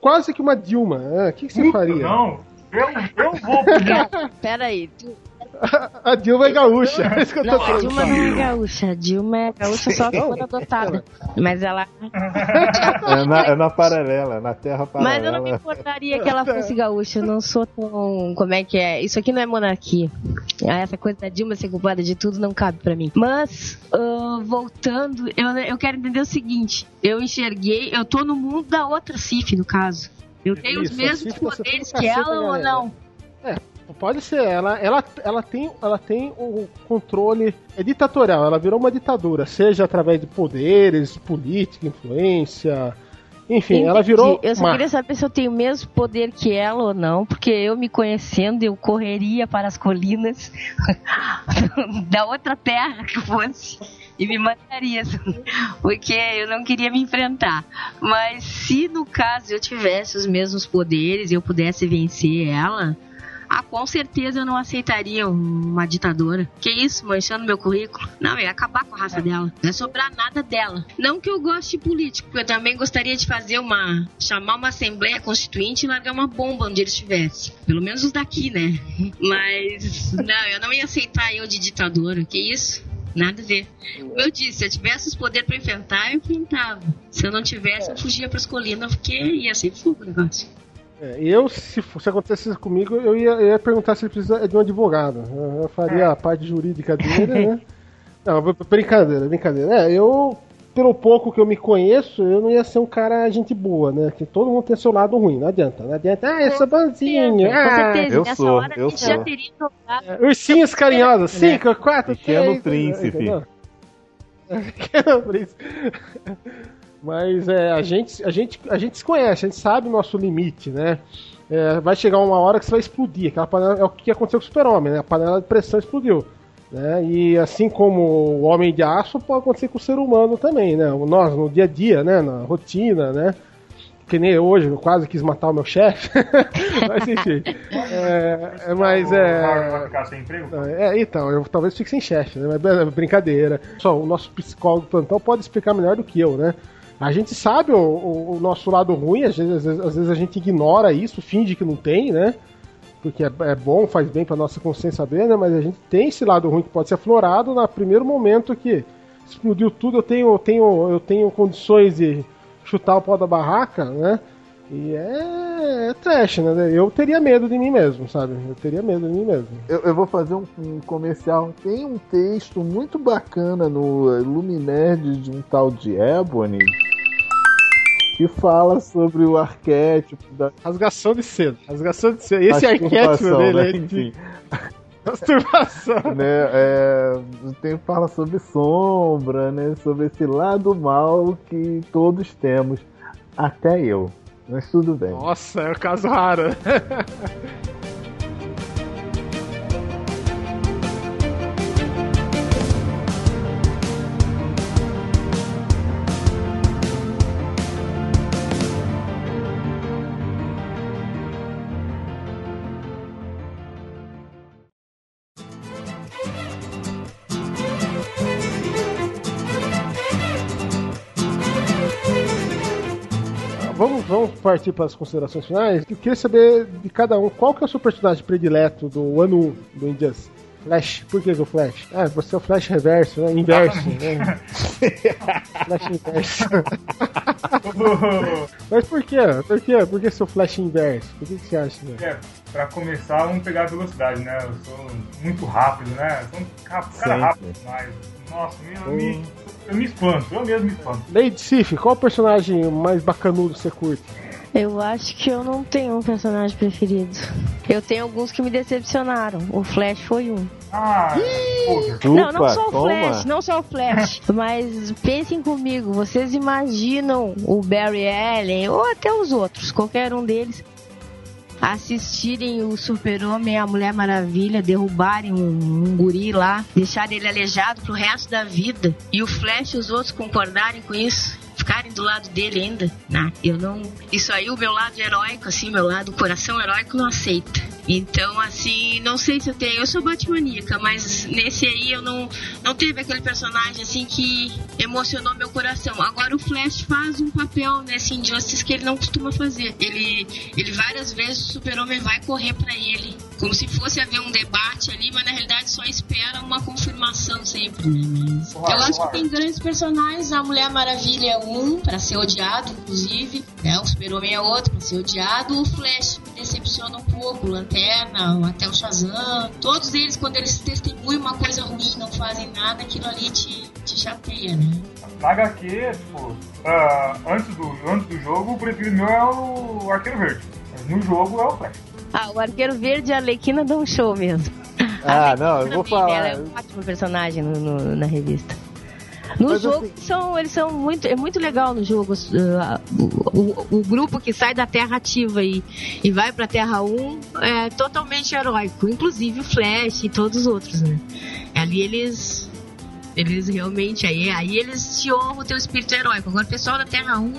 Quase que uma Dilma, o que, que você faria? Não, eu, eu vou pedir. Pera aí, tu, A Dilma é gaúcha, é isso que eu tô Não, a Dilma não é gaúcha. A Dilma é gaúcha só se for adotada. Mas ela. É na, é na paralela, na terra paralela. Mas eu não me importaria que ela fosse gaúcha. Eu não sou tão. Como é que é? Isso aqui não é monarquia. Ah, Essa coisa da Dilma ser culpada de tudo não cabe pra mim. Mas, ah, voltando, eu, eu quero entender o seguinte: eu enxerguei, eu tô no mundo da outra Cif, no caso. Eu tenho os Isso, a mesmos tá poderes que ela ou galera. não? Pode ser, ela, ela, ela, tem, ela tem o controle é ditatorial, ela virou uma ditadura, seja através de poderes, política, influência, enfim, ela Entendi. virou Eu só má. queria saber se eu tenho o mesmo poder que ela ou não, porque eu me conhecendo, eu correria para as colinas da outra terra que fosse e me mataria, porque eu não queria me enfrentar. Mas se no caso eu tivesse os mesmos poderes e eu pudesse vencer ela. Ah, com certeza eu não aceitaria uma ditadora. Que isso, manchando meu currículo? Não, eu ia acabar com a raça dela. Não ia sobrar nada dela. Não que eu goste de político, porque eu também gostaria de fazer uma. chamar uma assembleia constituinte e largar uma bomba onde eles estivessem. Pelo menos os daqui, né? Mas. Não, eu não ia aceitar eu de ditadora. Que isso? Nada a ver. Como eu disse, se eu tivesse os poderes pra enfrentar, eu enfrentava. Se eu não tivesse, eu fugia pras colinas, porque ia ser fogo o negócio. É, eu, se, se acontecesse isso comigo, eu ia, eu ia perguntar se ele precisa de um advogado. Eu, eu faria a parte jurídica dele, né? Não, br- brincadeira, brincadeira. É, eu, pelo pouco que eu me conheço, eu não ia ser um cara gente boa, né? Que todo mundo tem seu lado ruim, não adianta. Não adianta, ah, eu sou bonzinho. Com Ah, certeza, eu sou, hora eu gente já sou. teria jogado. ursinhos carinhosos, 5, 4, Pequeno 3. príncipe. Pequeno príncipe. Mas é, a, gente, a, gente, a gente se conhece, a gente sabe o nosso limite, né? É, vai chegar uma hora que você vai explodir. Aquela panela, é o que aconteceu com o super-homem, né? A panela de pressão explodiu. Né? E assim como o homem de aço, pode acontecer com o ser humano também, né? Nós, no dia a dia, né? Na rotina, né? Que nem hoje, eu quase quis matar o meu chefe. mas enfim. É, é, mas é. Vai ficar sem emprego? É, então, eu talvez fique sem chefe, né? Mas é brincadeira. Só o nosso psicólogo plantão pode explicar melhor do que eu, né? A gente sabe o, o- o nosso lado ruim, às vezes, às vezes- a gente ignora isso, finge que não tem, né? Porque é, é bom, faz bem pra nossa consciência saber, né? Mas a gente tem esse lado ruim que pode ser aflorado no primeiro momento que explodiu tudo, eu tenho, eu tenho, eu tenho condições de chutar o pau da barraca, né? E é, é trash, né? Eu teria medo de mim mesmo, sabe? Eu teria medo de mim mesmo. Eu, eu vou fazer um, um comercial. Tem um texto muito bacana no Luminerd de um tal de Ebony que fala sobre o arquétipo da Rasgação de seda. Rasgação de seda. Esse arquétipo dele né? aí Enfim, masturbação. né? É, tem, fala sobre sombra, né? Sobre esse lado mal que todos temos, até eu. Mas tudo bem. Nossa, é um caso raro. partir para as considerações finais. Eu queria saber de cada um qual que é o seu personagem predileto do ano 1 do Injustice. Flash. Por que, que o Flash? Ah, você é o Flash reverso, né? Inverso. Né? flash inverso. Mas por quê? Por quê? Por que seu Flash inverso? Por que, que você acha? Né? É, pra começar, vamos pegar a velocidade, né? Eu sou muito rápido, né? Sou um cara Sempre. rápido demais. Nossa, eu, me, eu me espanto, eu mesmo me espanto. Lady Sif, qual o personagem mais bacanudo você curte? Eu acho que eu não tenho um personagem preferido. Eu tenho alguns que me decepcionaram. O Flash foi um. Ah, não, não só o toma. Flash, não só o Flash. mas pensem comigo, vocês imaginam o Barry Allen ou até os outros, qualquer um deles, assistirem o Super-Homem e a Mulher Maravilha derrubarem um, um guri lá, deixarem ele aleijado pro resto da vida e o Flash e os outros concordarem com isso? Ficarem do lado dele ainda? Não, eu não. Isso aí, o meu lado heróico, assim, meu lado coração heróico não aceita. Então, assim, não sei se eu tenho. Eu sou batmaníaca, mas nesse aí eu não, não teve aquele personagem assim que emocionou meu coração. Agora o Flash faz um papel nesse Injustice que ele não costuma fazer. Ele, ele várias vezes o Super-Homem vai correr pra ele, como se fosse haver um debate ali, mas na realidade só espera uma confirmação sempre. né? Mas eu acho que tem grandes personagens. A Mulher Maravilha é um pra ser odiado, inclusive. Né? O Super-Homem é outro pra ser odiado. O Flash me decepciona um pouco. O Lanterna, até o Shazam. Todos eles, quando eles testemunham uma coisa ruim, não fazem nada, aquilo ali te, te chateia, né? Na HQ, tipo, ah, antes, do, antes do jogo, o preferido meu é o Arqueiro Verde. Mas no jogo é o Flash. Ah, o Arqueiro Verde e a Arlequina dão um show mesmo. Ah, não, eu vou falar. Ela é um ótimo personagem no- no- na revista. No Mas, jogo, assim- são, eles são muito. É muito legal no jogo. uh, o, o- grupo que sai da Terra ativa e, e vai pra Terra 1 é totalmente heróico. Inclusive o Flash e todos os outros, né? Ali eles. Eles realmente. Aí, aí eles te honram o teu espírito heróico. Agora o pessoal da Terra 1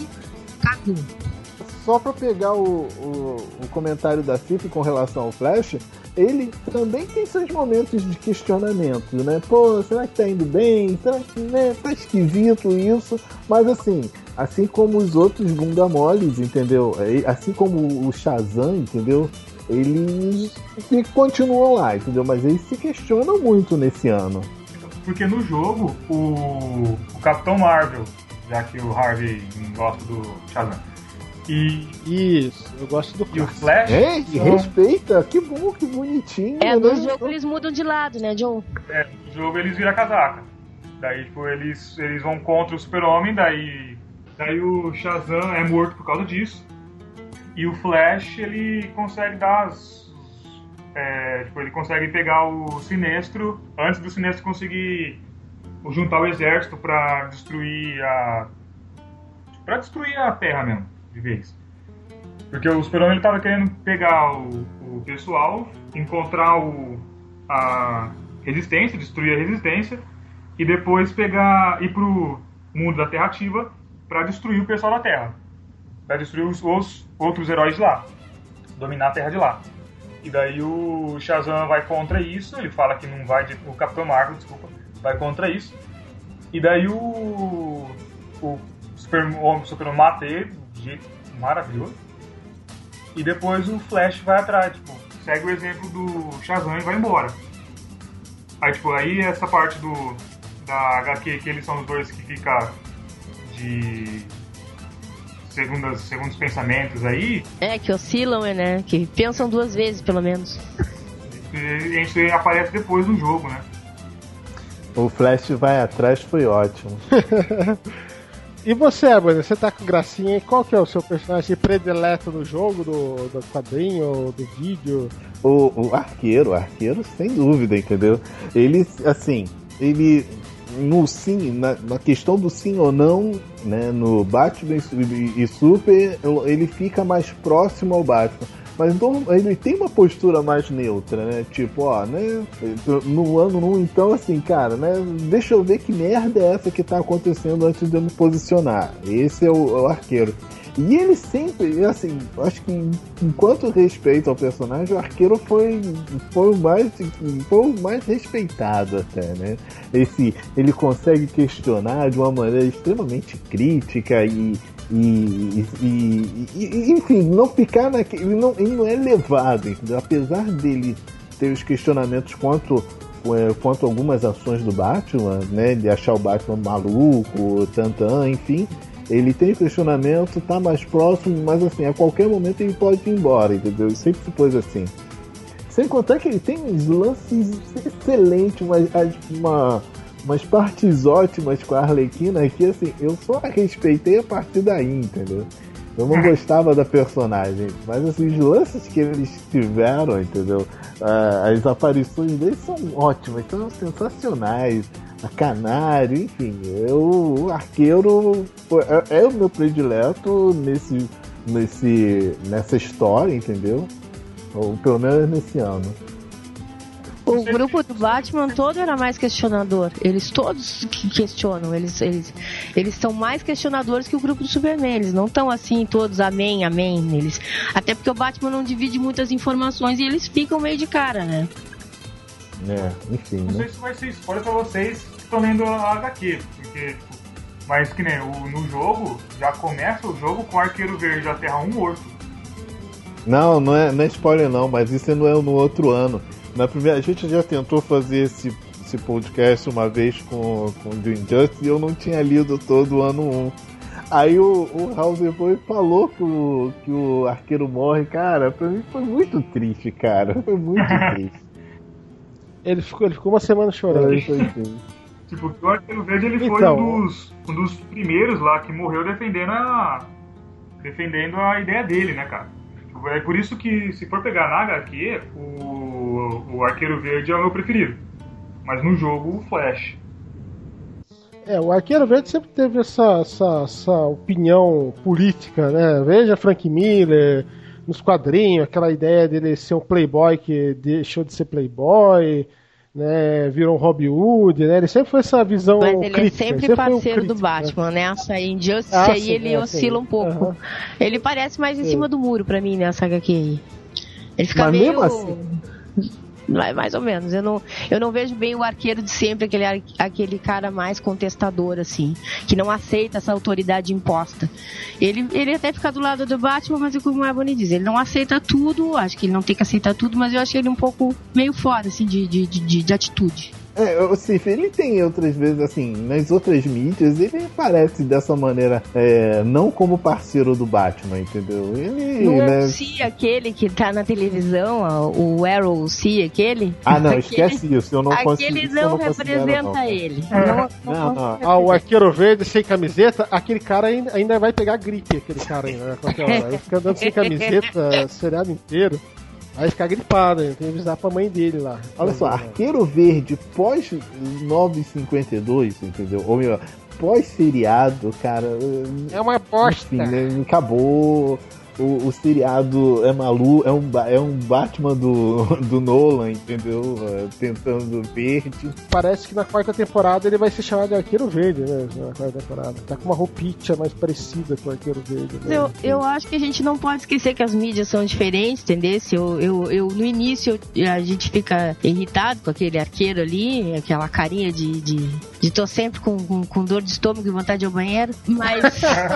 cagou. Só pra pegar o, o, o comentário da Cif com relação ao Flash, ele também tem seus momentos de questionamento, né? Pô, será que tá indo bem? Será que né, tá esquisito isso? Mas assim, assim como os outros bunda moles, entendeu? Assim como o Shazam, entendeu? Eles continuam lá, entendeu? Mas eles se questionam muito nesse ano. Porque no jogo, o, o Capitão Marvel, já que o Harvey gosta do Shazam, e, Isso, eu gosto do e o clássico. Flash, Ei, são- respeita! Que bom, que bonitinho! É, né? no jogo eles mudam de lado, né, John? é, no jogo eles viram a casaca. Daí, tipo, eles, eles vão contra o Super-Homem, daí, daí o Shazam é morto por causa disso. E o Flash, ele consegue dar as... é, tipo, ele consegue pegar o Sinestro antes do Sinestro conseguir juntar o exército pra destruir a... pra destruir a Terra mesmo, de vez. Porque o Super-Homem ele tava querendo pegar o, o pessoal, encontrar o, a resistência, destruir a resistência, e depois pegar ir pro mundo da Terra Ativa para destruir o pessoal da Terra. Pra destruir os, os outros heróis de lá. Dominar a Terra de lá. E daí o Shazam vai contra isso, ele fala que não vai. o Capitão Marvel, desculpa, vai contra isso. E daí o. O Super, Superman mata ele de maravilhoso. E depois o Flash vai atrás, tipo, segue o exemplo do Shazam e vai embora. Aí, tipo, aí essa parte do da HQ que eles são os dois que fica de segundas, segundos pensamentos aí, É, que oscilam, né? Que pensam duas vezes, pelo menos. e a gente aparece depois no jogo, né? O Flash vai atrás foi ótimo. E você, Abner, você tá com gracinha. Qual que é o seu personagem predileto do jogo, do, do quadrinho, do vídeo? O, o arqueiro, o arqueiro, sem dúvida, entendeu? Ele, assim, ele. No sim, na, na, questão do sim ou não, né, no Batman e, Super, ele fica mais próximo ao Batman. Mas então ele tem uma postura mais neutra, né? Tipo, ó, né? No ano 1, então, assim, cara, né? Deixa eu ver que merda é essa que tá acontecendo antes de eu me posicionar. Esse é o, é o arqueiro. E ele sempre, assim, acho que enquanto respeito ao personagem, o arqueiro foi, foi, o, mais, foi o mais respeitado até, né? Esse, ele consegue questionar de uma maneira extremamente crítica e, e, e, e, enfim, não ficar naquele. Ele não, ele não é levado, entendeu? apesar dele ter os questionamentos quanto, é, quanto algumas ações do Batman, né? De achar o Batman maluco, tantã, enfim ele tem questionamento, tá mais próximo, mas assim, a qualquer momento ele pode ir embora, entendeu? Ele sempre se pôs assim. Sem contar que ele tem uns lances excelentes, uma, uma, umas partes ótimas com a Arlequina que assim, eu só a respeitei a partir daí, entendeu? Eu não gostava da personagem, mas assim, os lances que eles tiveram, entendeu? Ah, as aparições deles são ótimas, são sensacionais a canário, enfim. Eu, o arqueiro é, é, o meu predileto nesse, nesse, nessa história, entendeu? Ou pelo menos nesse ano. O grupo do Batman todo era mais questionador. Eles todos que questionam. Eles, eles, eles são mais questionadores que o grupo do Superman. Eles não estão assim, todos amém, amém. Eles, até porque o Batman não divide muitas informações e eles ficam meio de cara, né? É, enfim. Não né? sei se vai ser spoiler pra vocês, tô lendo a HQ, porque. Mas que nem o, no jogo, já começa o jogo com o arqueiro verde da Terra 1 morto. Não, não é, não é spoiler não, mas isso não é no outro ano. Na primeira, a gente já tentou fazer esse, esse podcast uma vez com, com o Injustice e eu não tinha lido todo o ano 1. Aí o, o foi falou que o, que o arqueiro morre, cara, pra mim foi muito triste, cara. Foi muito triste. Ele ficou, ele ficou uma semana chorando. Foi, foi, Tipo, o Arqueiro Verde ele foi então, um, dos, um dos primeiros lá que morreu defendendo a. defendendo a ideia dele, né, cara? Tipo, é por isso que, se for pegar na HQ, o, o Arqueiro Verde é o meu preferido. Mas no jogo, o Flash. É, o Arqueiro Verde sempre teve essa, essa, essa opinião política, né? Veja Frank Miller nos quadrinhos, aquela ideia dele ser um playboy que deixou de ser playboy né, virou um Robin Hood, né? Ele sempre foi essa visão Mas ele crítica, é sempre, sempre parceiro crítico, do Batman, né? Essa Injustice ah, aí sim, ele é, oscila sim. um pouco. Uhum. Ele parece mais em sim. cima do muro pra mim nessa HQ aí. Ele fica Mas meio... Assim... Mais ou menos. Eu não, eu não vejo bem o arqueiro de sempre, aquele, aquele cara mais contestador, assim, que não aceita essa autoridade imposta. Ele, ele até fica do lado do Batman, mas como a Bonnie diz, ele não aceita tudo, acho que ele não tem que aceitar tudo, mas eu acho ele um pouco meio fora, assim, de, de, de, de atitude. É, o Cif, ele tem outras vezes, assim, nas outras mídias, ele aparece dessa maneira, é, não como parceiro do Batman, entendeu? Ele. Não né... é o C aquele que tá na televisão, o Arrow C aquele? Ah, não, aquele... esquece isso, eu não consigo. Aquele não, não representa não. ele. Não, não, não. Ah, o arqueiro verde sem camiseta, aquele cara ainda, ainda vai pegar gripe, aquele cara ainda, né? Qualquer hora. Ele fica andando sem camiseta o seriado inteiro. Vai ficar gripado, tem que avisar pra mãe dele lá. Olha só, Arqueiro Verde pós 952, entendeu? Ou melhor, pós-seriado, cara. É uma aposta. Enfim, né? acabou o, o seriado é maluco, é um, é um Batman do, do Nolan, entendeu? É, tentando verde. Parece que na quarta temporada ele vai ser chamado de Arqueiro Verde, né? Na quarta temporada. Tá com uma roupinha mais parecida com o Arqueiro Verde. Né? Eu, eu acho que a gente não pode esquecer que as mídias são diferentes, entendeu? Eu, eu, eu, no início a gente fica irritado com aquele arqueiro ali, aquela carinha de, de, de tô sempre com, com, com dor de estômago e vontade de ir ao banheiro, mas,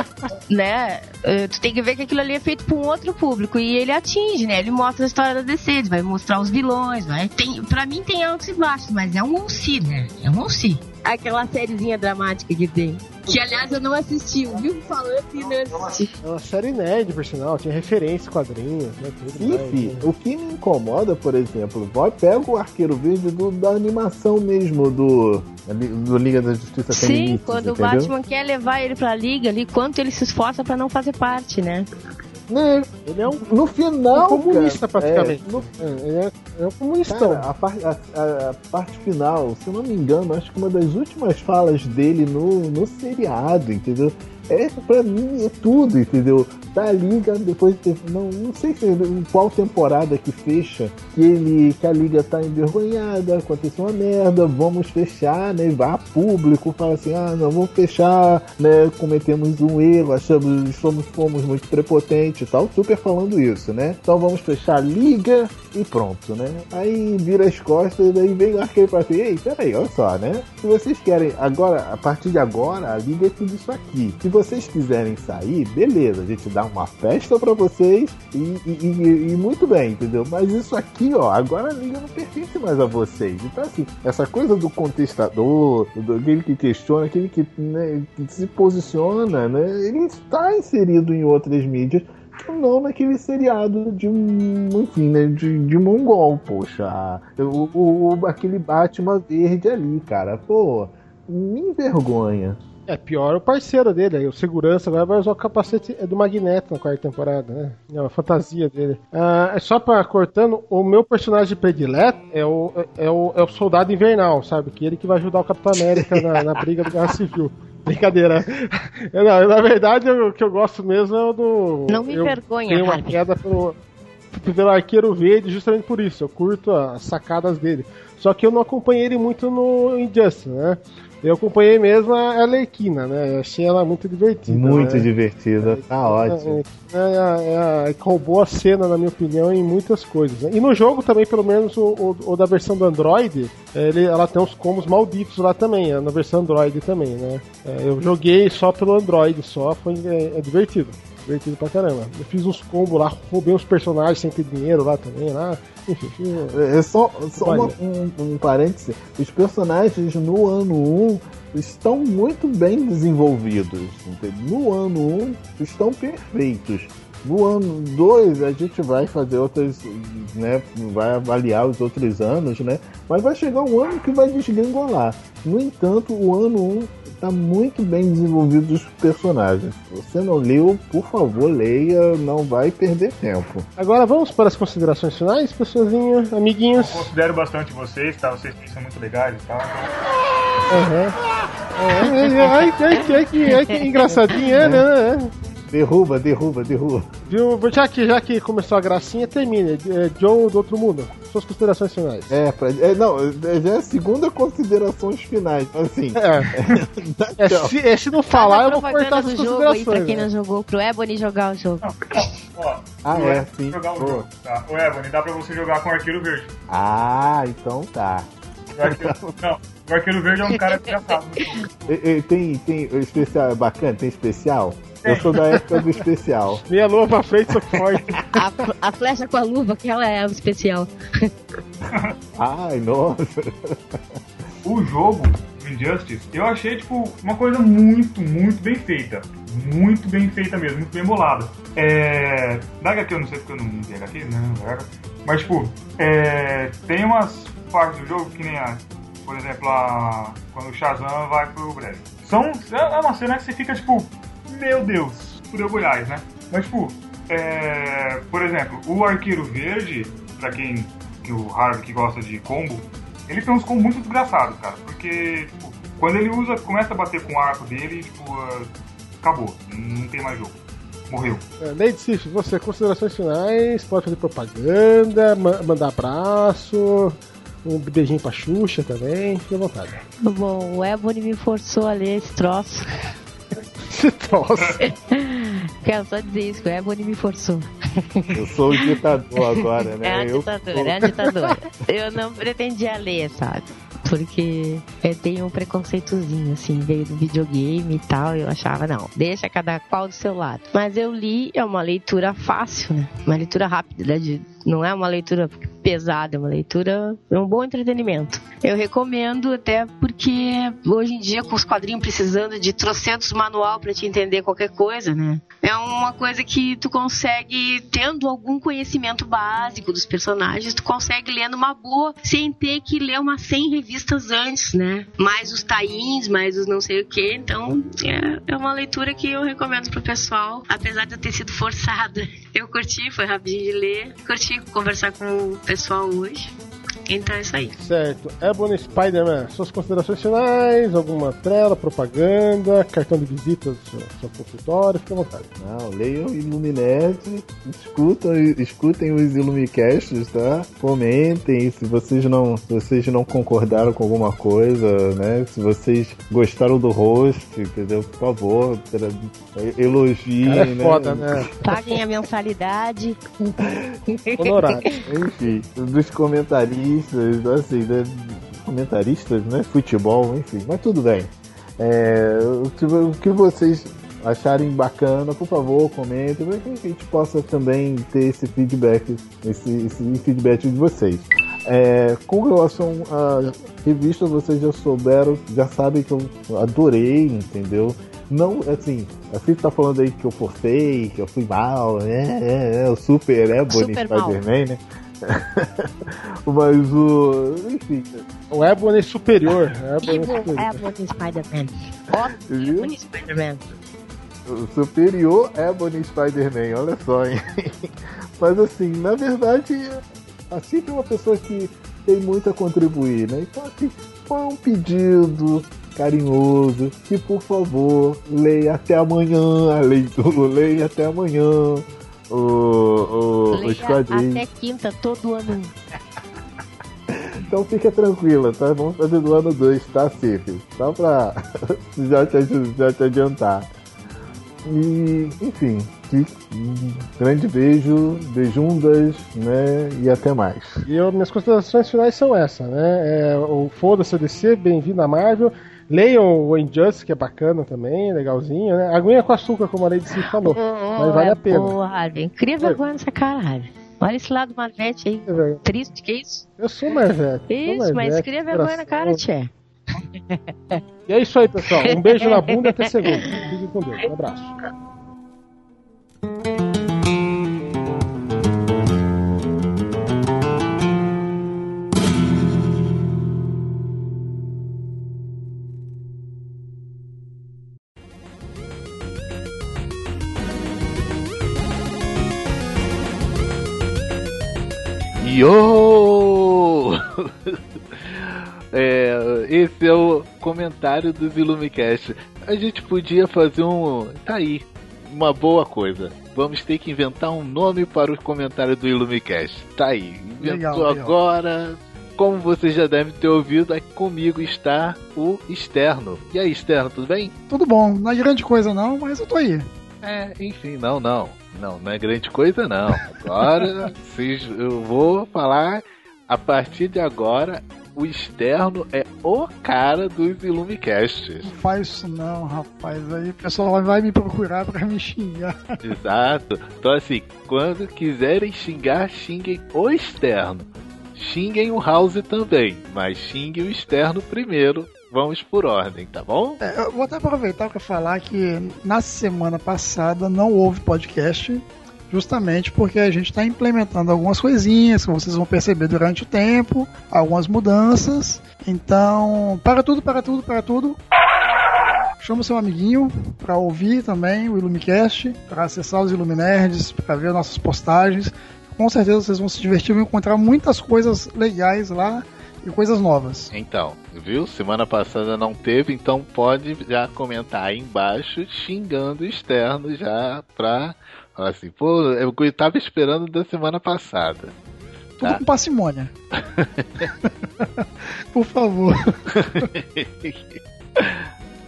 né, eh, tu tem que ver que aquilo ali é feito para um outro público e ele atinge, né? Ele mostra a história da DC, ele vai mostrar os vilões, vai. Tem, para mim tem altos e baixos, mas é um OC, né? É um OC. Aquela sériezinha dramática que tem. Que aliás eu não assisti, viu? Falando e não assisti. É uma série nerd, por sinal, tinha referência, quadrinhos, né? Enfim, né? o que me incomoda, por exemplo, vai pega o arqueiro verde do, da animação mesmo do, do Liga da Justiça Sim, quando entendeu? o Batman quer levar ele pra liga ali, quanto ele se esforça para não fazer parte, né? Né? Ele é um, No final. um comunista, cara, praticamente. é, no É, ele é, é um comunistão. Cara, a, par- a- a- a parte final, se eu não me engano, acho que uma das últimas falas dele no, no seriado, entendeu? É, pra mim, é tudo, entendeu? Da liga, depois de ter, não, não sei se qual temporada que fecha, que ele, que a liga tá envergonhada, aconteceu uma merda, vamos fechar, né? A público, fala assim, ah, não, vamos fechar, né? Cometemos um erro, achamos, somos, fomos muito prepotentes e tal, super falando isso, né? Então vamos fechar a liga e pronto, né? Aí vira as costas, daí vem o arqueiro pra assim, ei, peraí, olha só, né? Se vocês querem, agora, a partir de agora, a liga é tudo isso aqui. Se vocês quiserem sair, beleza, a gente dá uma festa pra vocês e, e- e- e muito bem, entendeu? Mas isso aqui, ó, agora a liga não pertence mais a vocês. Então, assim, essa coisa do contestador, do, aquele que questiona, aquele que, né, que se posiciona, né? Ele está inserido em outras mídias não naquele seriado de enfim, né, de, de mongol, poxa. O- o- aquele Batman verde ali, cara, pô, me envergonha. É pior o parceiro dele, aí o segurança agora vai usar o capacete do Magneto na quarta temporada, né? É uma fantasia dele. Ah, é só pra cortando, o meu personagem predileto é o, é, o, é o soldado invernal, sabe? Que ele que vai ajudar o Capitão América na, na briga do Guerra Civil. Brincadeira. Eu, não, na verdade, o que eu gosto mesmo é o do. Não me eu envergonha, Tenho uma queda pelo, pelo arqueiro verde justamente por isso. Eu curto as sacadas dele. Só que eu não acompanhei ele muito no Injustice, né? Eu acompanhei mesmo a Arlequina, né? Eu achei ela muito divertida. Muito né? divertida, tá ótimo. É, é, é, é, roubou a cena, na minha opinião, em muitas coisas. né? E no jogo também, pelo menos o, o- o da versão do Android, ele, ela tem uns combos malditos lá também, é, na versão Android também, né? É, eu joguei só pelo Android, só, foi é, é divertido. Divertido pra caramba. Eu fiz uns combos lá, roubei uns personagens sem ter dinheiro lá também, lá. Enfim, fiz, É só, só uma- um, um parêntese. Os personagens no ano 1 estão muito bem desenvolvidos. No ano 1 estão perfeitos. No ano 2 a gente vai fazer outras, né? Vai avaliar os outros anos, né? Mas vai chegar um ano que vai desgringolar. No entanto, o ano 1 está muito bem desenvolvido os personagens. Se você não leu, por favor, leia, não vai perder tempo. Agora vamos para as considerações finais, pessoazinha, amiguinhos. Considero bastante vocês, tá? Vocês são muito legais e tal. Aham. É, é, ai, ai, ai, que, ai, que engraçadinho, é, né? Derruba, derruba, derruba. Viu? Já que, já que começou a gracinha, termine. É, Joe do outro mundo. Suas considerações finais. É, pra, é, não, é, já é a segunda considerações finais. Assim, É, é, se, é, se não falar, eu vou cortar as do jogo aí pra considerações. quem né? não jogou, pro Ebony jogar o jogo. Ó, Ah, é, Ebony sim. Jogar o jogo, tá? O Ebony, dá pra você jogar com o Arqueiro Verde. Ah, então tá. O arqueiro, não, o Arqueiro Verde é um cara desgraçado. E- e Tem, tem especial, é bacana? Tem especial? Eu sou da época do especial. Meia lua pra frente, sou forte. A, a flecha com a luva, que ela é o especial. Ai, nossa. o jogo, Injustice, eu achei, tipo, uma coisa muito, muito bem feita. Muito bem feita mesmo, muito bem bolada. É. Da HQ eu não sei porque eu não vi HQ, né? Mas, tipo, é, tem umas partes do jogo que nem a. Por exemplo, a, quando o Shazam vai pro breve. São, é uma cena que você fica, tipo, meu Deus, fudeu Goiás, né? Mas, tipo, é, por exemplo, o Arqueiro Verde, pra quem, que o Harvey que gosta de combo, ele tem uns combos muito desgraçados, cara. Porque, tipo, quando ele usa, começa a bater com o arco dele, tipo, ah, acabou. Não tem mais jogo. Morreu. É, Lady Sif, você, considerações finais, pode fazer propaganda, ma- mandar abraço, um beijinho pra Xuxa também, fique à vontade. Bom, o Ebony me forçou a ler esse troço. Se troça. Quero só dizer isso, que o Ebony me forçou. Eu sou o ditador agora, né? É um eu ditador, sou- é um ditador. Eu não pretendia ler, sabe? Porque eu tenho um preconceitozinho, assim, veio do videogame e tal. Eu achava, não, deixa cada qual do seu lado. Mas eu li, é uma leitura fácil, né? Uma leitura rápida, né? De- não é uma leitura pesada, é uma leitura, é um bom entretenimento. Eu recomendo até porque hoje em dia com os quadrinhos precisando de trocentos manual para te entender qualquer coisa, né? É uma coisa que tu consegue tendo algum conhecimento básico dos personagens, tu consegue ler numa boa sem ter que ler umas 100 revistas antes, né? Mais os tains, mais os não sei o que. Então, é, é uma leitura que eu recomendo pro pessoal, apesar de eu ter sido forçada. Eu curti, foi rapidinho de ler, curti conversar com o pessoal hoje. Então é isso aí. Certo. Ebony Spider-Man, suas considerações finais, alguma tela, propaganda, cartão de visita do seu, seu consultório, fique à vontade. Não, leiam Illuminerd, escutam, escutem os Illumicasts, tá? Comentem se vocês não, se vocês não concordaram com alguma coisa, né? Se vocês gostaram do host, entendeu? Por favor, elogiem, Cara é né? foda, né? Paguem a mensalidade. Honorário. Enfim, dos comentaristas, assim, né? Comentaristas, né? Futebol, enfim, mas tudo bem. É, o, que, o que vocês acharem bacana, por favor, comentem, para que a gente possa também ter esse feedback, esse, esse feedback de vocês. É, com relação à revista, vocês já souberam, já sabem que eu adorei, entendeu? Não, assim, a Cid tá falando aí que eu forcei, que eu fui mal, né? É, é, o Super Super mal. Spider-Man, né? Mas o. Enfim, O Ebony superior. Ebony Evil superior. Ebony Spider-Man. Ebony Spider-Man. o superior Ebony Spider-Man, olha só, hein? Mas assim, na verdade, a Cid é uma pessoa que tem muito a contribuir, né? Então, assim, foi um pedido carinhoso que, por favor, leia até amanhã a leitura, leia até amanhã o, o, os Leia quadrinhos. até quinta, todo ano. Então fica tranquila, tá? Vamos fazer do ano 2, tá, Cif? Só pra já, te, já te adiantar. E, enfim, que, um grande beijo, beijundas, né? E até mais. E eu, minhas considerações finais são essa, né? É, o Foda-se DC, bem-vindo à Marvel. Leiam o Injustice, que é bacana também, legalzinho, né? Aguinha com açúcar, como a Lady C falou. Mas vale é a pena. Boa, Harvey. Cria vergonha nessa cara, Harvey. Olha esse lado Marvete aí. Triste, que isso? Eu sou sou Isso, mais mas cria vergonha na cara, tchê. E é isso aí, pessoal. Um beijo na bunda e até segunda. Fiquem com Deus. Um abraço. Yo! É, esse é o comentário dos Illumicast. A gente podia fazer um. Tá aí, uma boa coisa. Vamos ter que inventar um nome para o comentário do Illumicast. Tá aí, inventou Legal, legal. agora. Como você já deve ter ouvido, aqui comigo está o Externo. E aí, Externo, tudo bem? Tudo bom, não é grande coisa não, mas eu tô aí. É, enfim, não, não. Não, não é grande coisa, não. Agora, vocês, eu vou falar. A partir de agora, o externo é o cara dos Illumicasts. Não faz isso não, rapaz. Aí o pessoal vai me procurar pra me xingar. Exato. Então, assim, quando quiserem xingar, xinguem o externo. Xinguem o House também, mas xinguem o externo primeiro. Vamos por ordem, tá bom? É, eu vou até aproveitar para falar que na semana passada não houve podcast, justamente porque a gente está implementando algumas coisinhas que vocês vão perceber durante o tempo, algumas mudanças. Então, para tudo, para tudo, para tudo. Chama o seu amiguinho para ouvir também o Illumicast, para acessar os Illuminerds, para ver nossas postagens. Com certeza vocês vão se divertir, vão encontrar muitas coisas legais lá e coisas novas. Então, viu? Semana passada não teve, então pode já comentar aí embaixo xingando o externo já pra falar assim, pô, eu tava esperando da semana passada. Tudo Tá. com parcimônia. Por favor.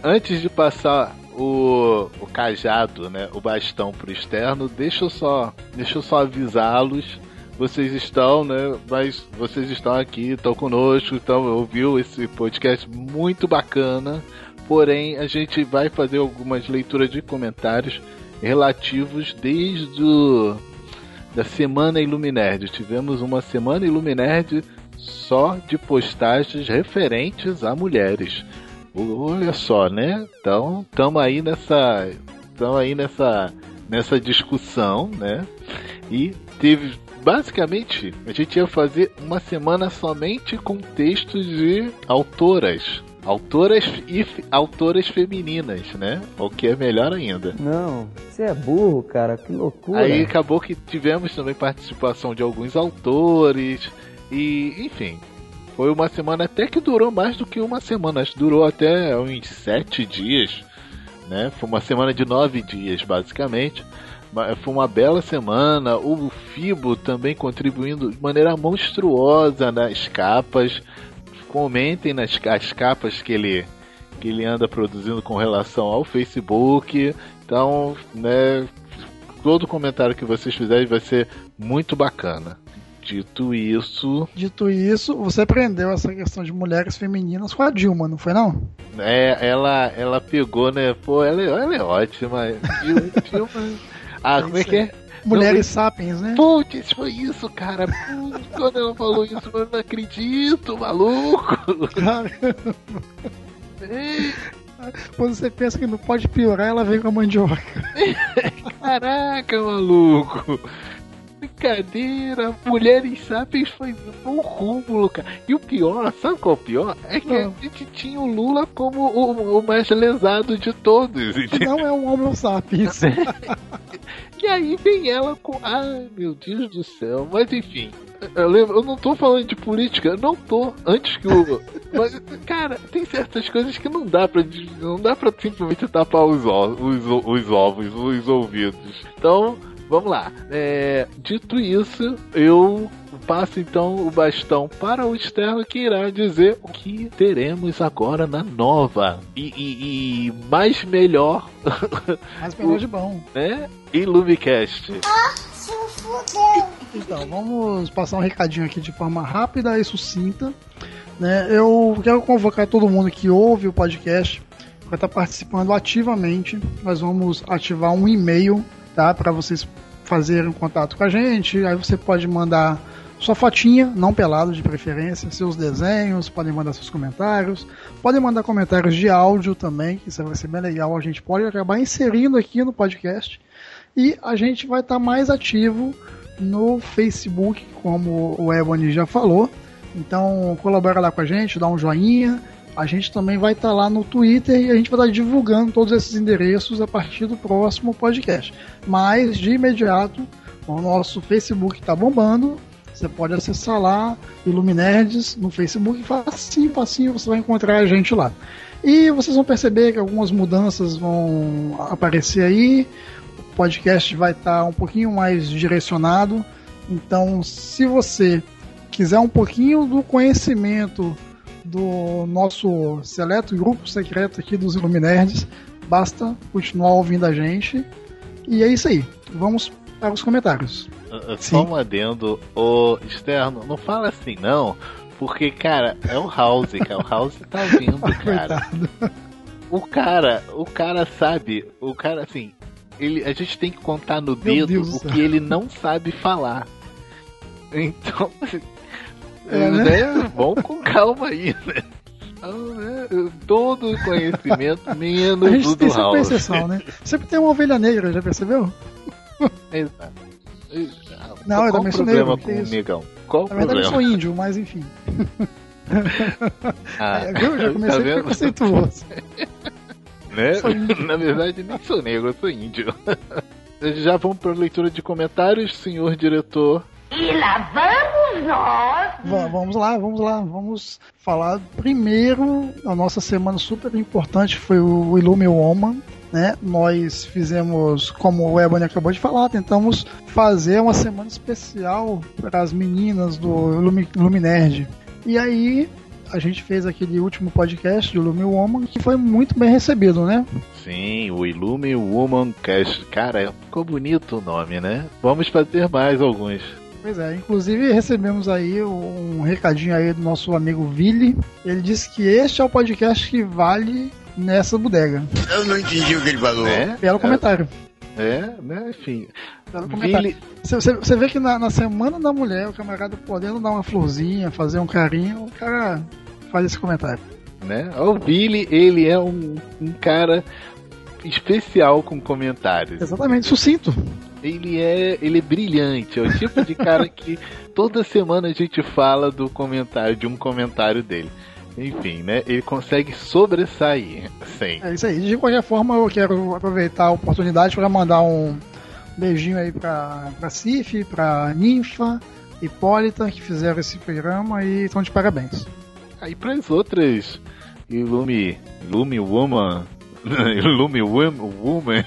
Antes de passar o, o cajado, né, o bastão pro externo, deixa eu só, deixa eu só avisá-los. Vocês estão, né, mas vocês estão aqui, estão conosco, estão ouviu esse podcast muito bacana. Porém, a gente vai fazer algumas leituras de comentários relativos desde o da Semana Iluminerd. Tivemos uma Semana Iluminerd só de postagens referentes a mulheres. Olha só, né? Então, estamos aí nessa, estamos aí nessa, nessa discussão, né? E teve basicamente a gente ia fazer uma semana somente com textos de autoras. Autoras e autoras femininas, né? O que é melhor ainda. Não, você é burro, cara, que loucura. Aí acabou que tivemos também participação de alguns autores e, enfim, foi uma semana até que durou mais do que uma semana, acho que durou até uns sete dias, né? Foi uma semana de nove dias, basicamente. Foi uma bela semana. O Fibo também contribuindo de maneira monstruosa nas capas. Comentem nas as capas que ele, que ele anda produzindo com relação ao Facebook. Então, né, todo comentário que vocês fizerem vai ser muito bacana. Dito isso. Dito isso, você aprendeu essa questão de mulheres femininas com a Dilma, não foi não? É, ela, ela pegou, né? Pô, ela, é, ela é ótima. Dilma. Ah, como é que é? Mulheres não, sapiens, né? Putz, foi isso, cara. Putz, quando ela falou isso, eu não acredito, maluco. Quando você pensa que não pode piorar, ela vem com a mandioca. Caraca, maluco. Brincadeira, Mulheres Sapiens foi um cúmulo, cara. E o pior, sabe qual é o pior? É que não. a gente tinha o Lula como o, o mais lesado de todos. Entendeu? Não é um Homo Sapiens. E aí vem ela com. Ai meu Deus do céu. Mas enfim. Eu, lembro, eu não tô falando de política, não tô. Antes que o. Mas, cara, tem certas coisas que não dá pra. Não dá pra simplesmente tapar os, os, os ovos, os ouvidos. Então, vamos lá. É, dito isso, eu passo então o bastão para o externo que irá dizer o que teremos agora na nova e, e, e mais melhor. Mais melhor de bom. Né? Illumicast. Ah, então, vamos passar um recadinho aqui de forma rápida e sucinta. Né? Eu quero convocar todo mundo que ouve o podcast vai estar participando ativamente. Nós vamos ativar um e-mail tá, para vocês fazerem contato com a gente. Aí você pode mandar sua fotinha, não pelado de preferência, seus desenhos, podem mandar seus comentários, podem mandar comentários de áudio também, que isso vai ser bem legal. A gente pode acabar inserindo aqui no podcast. E a gente vai estar tá mais ativo no Facebook, como o Ebony já falou. Então colabora lá com a gente, dá um joinha. A gente também vai estar tá lá no Twitter e a gente vai estar tá divulgando todos esses endereços a partir do próximo podcast. Mas de imediato, o nosso Facebook está bombando você pode acessar lá, Iluminerds, no Facebook, facinho, facinho, você vai encontrar a gente lá. E vocês vão perceber que algumas mudanças vão aparecer aí, o podcast vai estar um pouquinho mais direcionado. Então, se você quiser um pouquinho do conhecimento do nosso seleto grupo secreto aqui dos Iluminerds, basta continuar ouvindo a gente. E é isso aí. Vamos para os comentários. Só um adendo, o externo, não fala assim não, porque, cara, é o House, cara. O House tá vindo, cara. o cara, o cara sabe, o cara assim, ele, a gente tem que contar no dedo o que ele não sabe falar. Então, é, né? né? vamos com calma aí, né? Né? Todo conhecimento menos a gente do tem House. exceção, né? Sempre tem uma ovelha negra, já percebeu? Exato. Não, Qual eu também sou negro. com o negão? Qual o problema? eu sou índio, mas enfim. Ah, é, viu? Já comecei tá preconceituoso. né? Na verdade, nem sou negro, eu sou índio. Já vamos para a leitura de comentários, senhor diretor. E lá vamos nós! vamos lá, vamos lá. Vamos falar primeiro da nossa semana super importante, foi o Illume Woman né? Nós fizemos, como o Ebony acabou de falar, tentamos fazer uma semana especial para as meninas do Luminerd. E aí a gente fez aquele último podcast de Illume Woman que foi muito bem recebido, né? Sim, o Illume Woman Cast. Cara, ficou bonito o nome, né? Vamos fazer mais alguns. Pois é, inclusive recebemos aí um recadinho aí do nosso amigo Vili. Ele disse que este é o podcast que vale nessa bodega. Eu não entendi o que ele falou. É? Belo comentário. É, né? Enfim. Billy... Você, você vê que na, na, Semana da Mulher, o camarada podendo dar uma florzinha, fazer um carinho, o cara faz esse comentário. Né? O Billy, ele é um, um cara especial com comentários. Exatamente, sucinto. Ele é, ele é brilhante, é o tipo de cara que toda semana a gente fala do comentário, de um comentário dele. Enfim, né? Ele consegue sobressair. Sim. É isso aí. De qualquer forma, eu quero aproveitar a oportunidade para mandar um beijinho aí pra Cif, pra Ninfa, Hipólita, que fizeram esse programa e estão de parabéns. Aí para as outras Illume, Illume Woman, Illume Woman,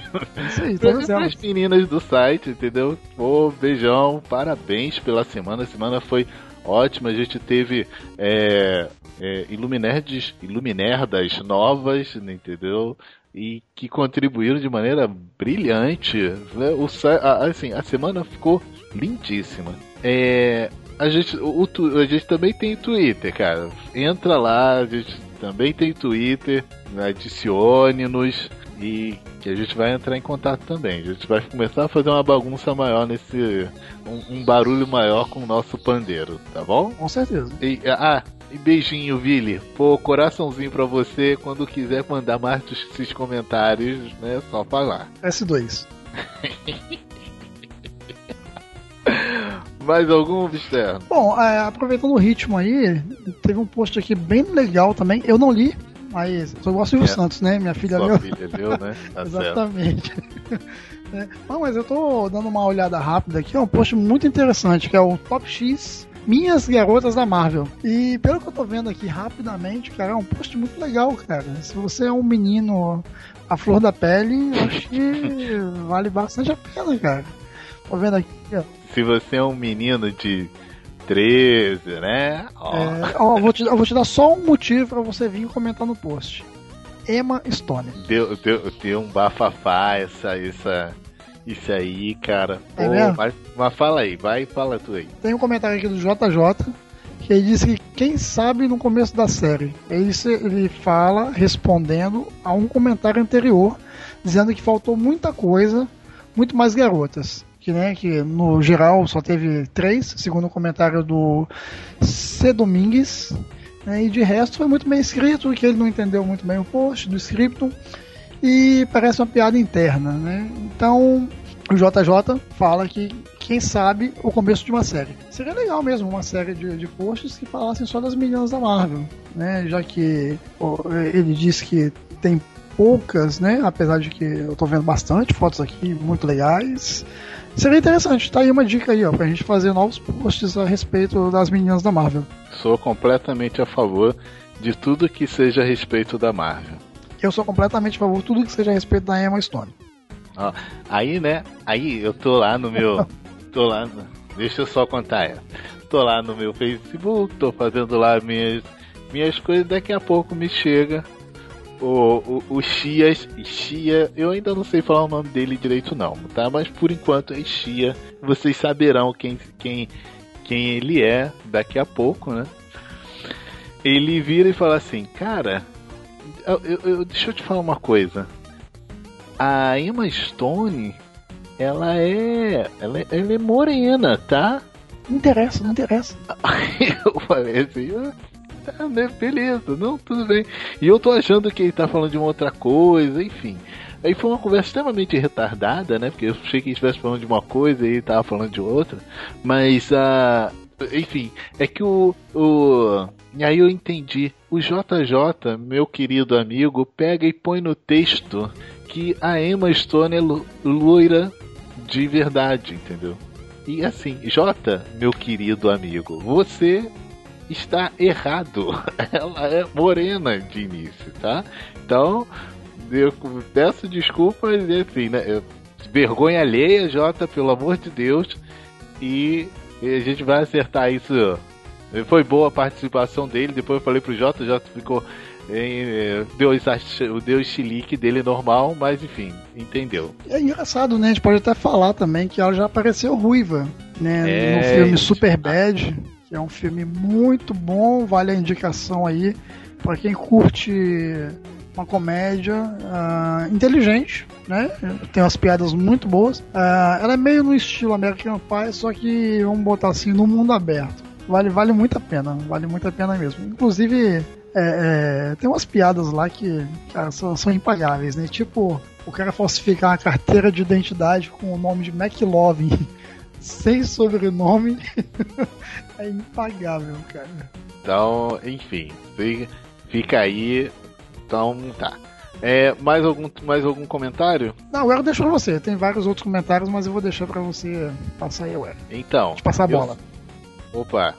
isso aí, todas as meninas do site, entendeu? Pô, beijão, parabéns pela semana. A semana foi ótima. A gente teve é, é, Iluminerds, Iluminerdas novas, entendeu? E que contribuíram de maneira brilhante. Né? O, a, assim, a semana ficou lindíssima. É, a, gente, o, a gente também tem Twitter, cara. Entra lá, a gente também tem Twitter, adicione-nos e que a gente vai entrar em contato também. A gente vai começar a fazer uma bagunça maior nesse. um, um barulho maior com o nosso pandeiro, tá bom? Com certeza. E, ah, e beijinho, Vili. Pô, coraçãozinho pra você. Quando quiser mandar mais esses comentários, né? Só falar. S2. Mais algum, Mister? Bom, é, aproveitando o ritmo aí, teve um post aqui bem legal também. Eu não li, mas eu gosto do é. Santos, né? Minha filha Sua leu. filha leu, né? Tá Exatamente. é. Não, mas eu tô dando uma olhada rápida aqui, é um post muito interessante, que é o Top X minhas garotas da Marvel. E pelo que eu tô vendo aqui rapidamente, cara, é um post muito legal, cara. Se você é um menino a flor da pele, eu acho que vale bastante a pena, cara. Tô vendo aqui, ó. Se você é um menino de 13, né? Ó. É, ó, vou, te, eu vou te dar só um motivo para você vir comentar no post. Emma Stone. Deu, deu, deu um bafafá essa, essa, isso aí, cara. É Pô, mas, mas, fala aí, vai fala tu aí. Tem um comentário aqui do JJ que ele disse que quem sabe no começo da série. Ele, ele fala respondendo a um comentário anterior, dizendo que faltou muita coisa, muito mais garotas. Que, né, que no geral só teve três, segundo o comentário do C. Domingues. Né, e de resto foi muito bem escrito, que ele não entendeu muito bem o post do script e parece uma piada interna, né? Então o JJ fala que quem sabe o começo de uma série. Seria legal mesmo uma série de, de posts que falassem só das meninas da Marvel, né? Já que ele disse que tem poucas, né? Apesar de que eu tô vendo bastante fotos aqui muito legais. Seria interessante, tá aí uma dica aí, ó, pra gente fazer novos posts a respeito das meninas da Marvel. Sou completamente a favor de tudo que seja a respeito da Marvel eu sou completamente a favor de tudo que seja a respeito da Emma Stone. Ó, aí, né? Aí eu tô lá no meu. tô lá. No, deixa eu só contar essa. Tô lá no meu Facebook, tô fazendo lá minhas, minhas coisas, daqui a pouco me chega o, o, o Chias. Chia, eu ainda não sei falar o nome dele direito, não, tá? Mas por enquanto é Chia. Vocês saberão quem, quem, quem ele é daqui a pouco, né? Ele vira e fala assim: Cara, eu, eu, deixa eu te falar uma coisa. A Emma Stone, ela é. Ela é, ela é morena, tá? Não interessa, não interessa. eu falei assim, ah, né, beleza, não, tudo bem. E eu tô achando que ele tá falando de uma outra coisa, enfim. Aí foi uma conversa extremamente retardada, né? Porque eu achei que ele estivesse falando de uma coisa e ele tava falando de outra. Mas, uh, enfim, é que o, o aí eu entendi. O JJ, meu querido amigo, pega e põe no texto que a Emma Stone é loira de verdade, entendeu? E assim, J, meu querido amigo, você está errado. Ela é morena de início, tá? Então, eu peço desculpas e assim, né? Vergonha alheia, Jota, pelo amor de Deus. E a gente vai acertar isso foi boa a participação dele. Depois eu falei pro Jota, o Jota ficou. Em, deu, deu o chilique dele normal, mas enfim, entendeu. É engraçado, né? A gente pode até falar também que ela já apareceu ruiva, né? É, no filme Super Bad, é um filme muito bom, vale a indicação aí para quem curte uma comédia uh, inteligente, né? Tem umas piadas muito boas. Uh, ela é meio no estilo American Pie, só que vamos botar assim, no mundo aberto. Vale, vale muito a pena, vale muito a pena mesmo. Inclusive, é, é, tem umas piadas lá que cara, são, são impagáveis, né? Tipo, o cara falsificar uma carteira de identidade com o nome de McLovin sem sobrenome é impagável, cara. Então, enfim, fica aí. Então, tá. É, mais, algum, mais algum comentário? Não, eu deixo pra você. Tem vários outros comentários, mas eu vou deixar pra você passar aí, ué. Então. De passar a bola. Eu... Opa,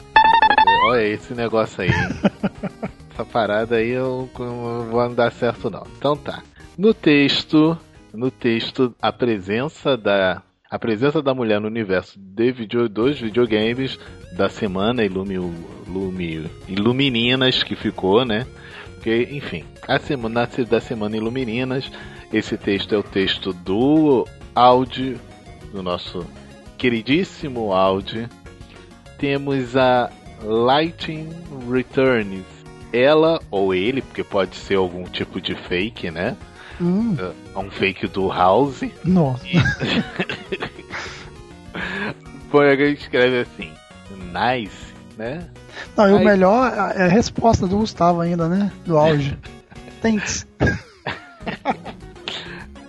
olha esse negócio aí. Essa parada aí eu não vou dar certo não. Então tá. No texto, no texto, a presença da a presença da mulher no universo de video, dos videogames da semana Ilumi, Ilumininas que ficou, né? Porque, enfim, a semana da semana Ilumininas, esse texto é o texto do Audi, do nosso queridíssimo Audi. Temos a Lighting Returns. Ela ou ele, porque pode ser algum tipo de fake, né? Hum. Uh, um fake do House. Nossa. E... Põe alguém escreve assim, nice, né? Não, e o melhor é a resposta do Gustavo ainda, né? Do auge. Thanks.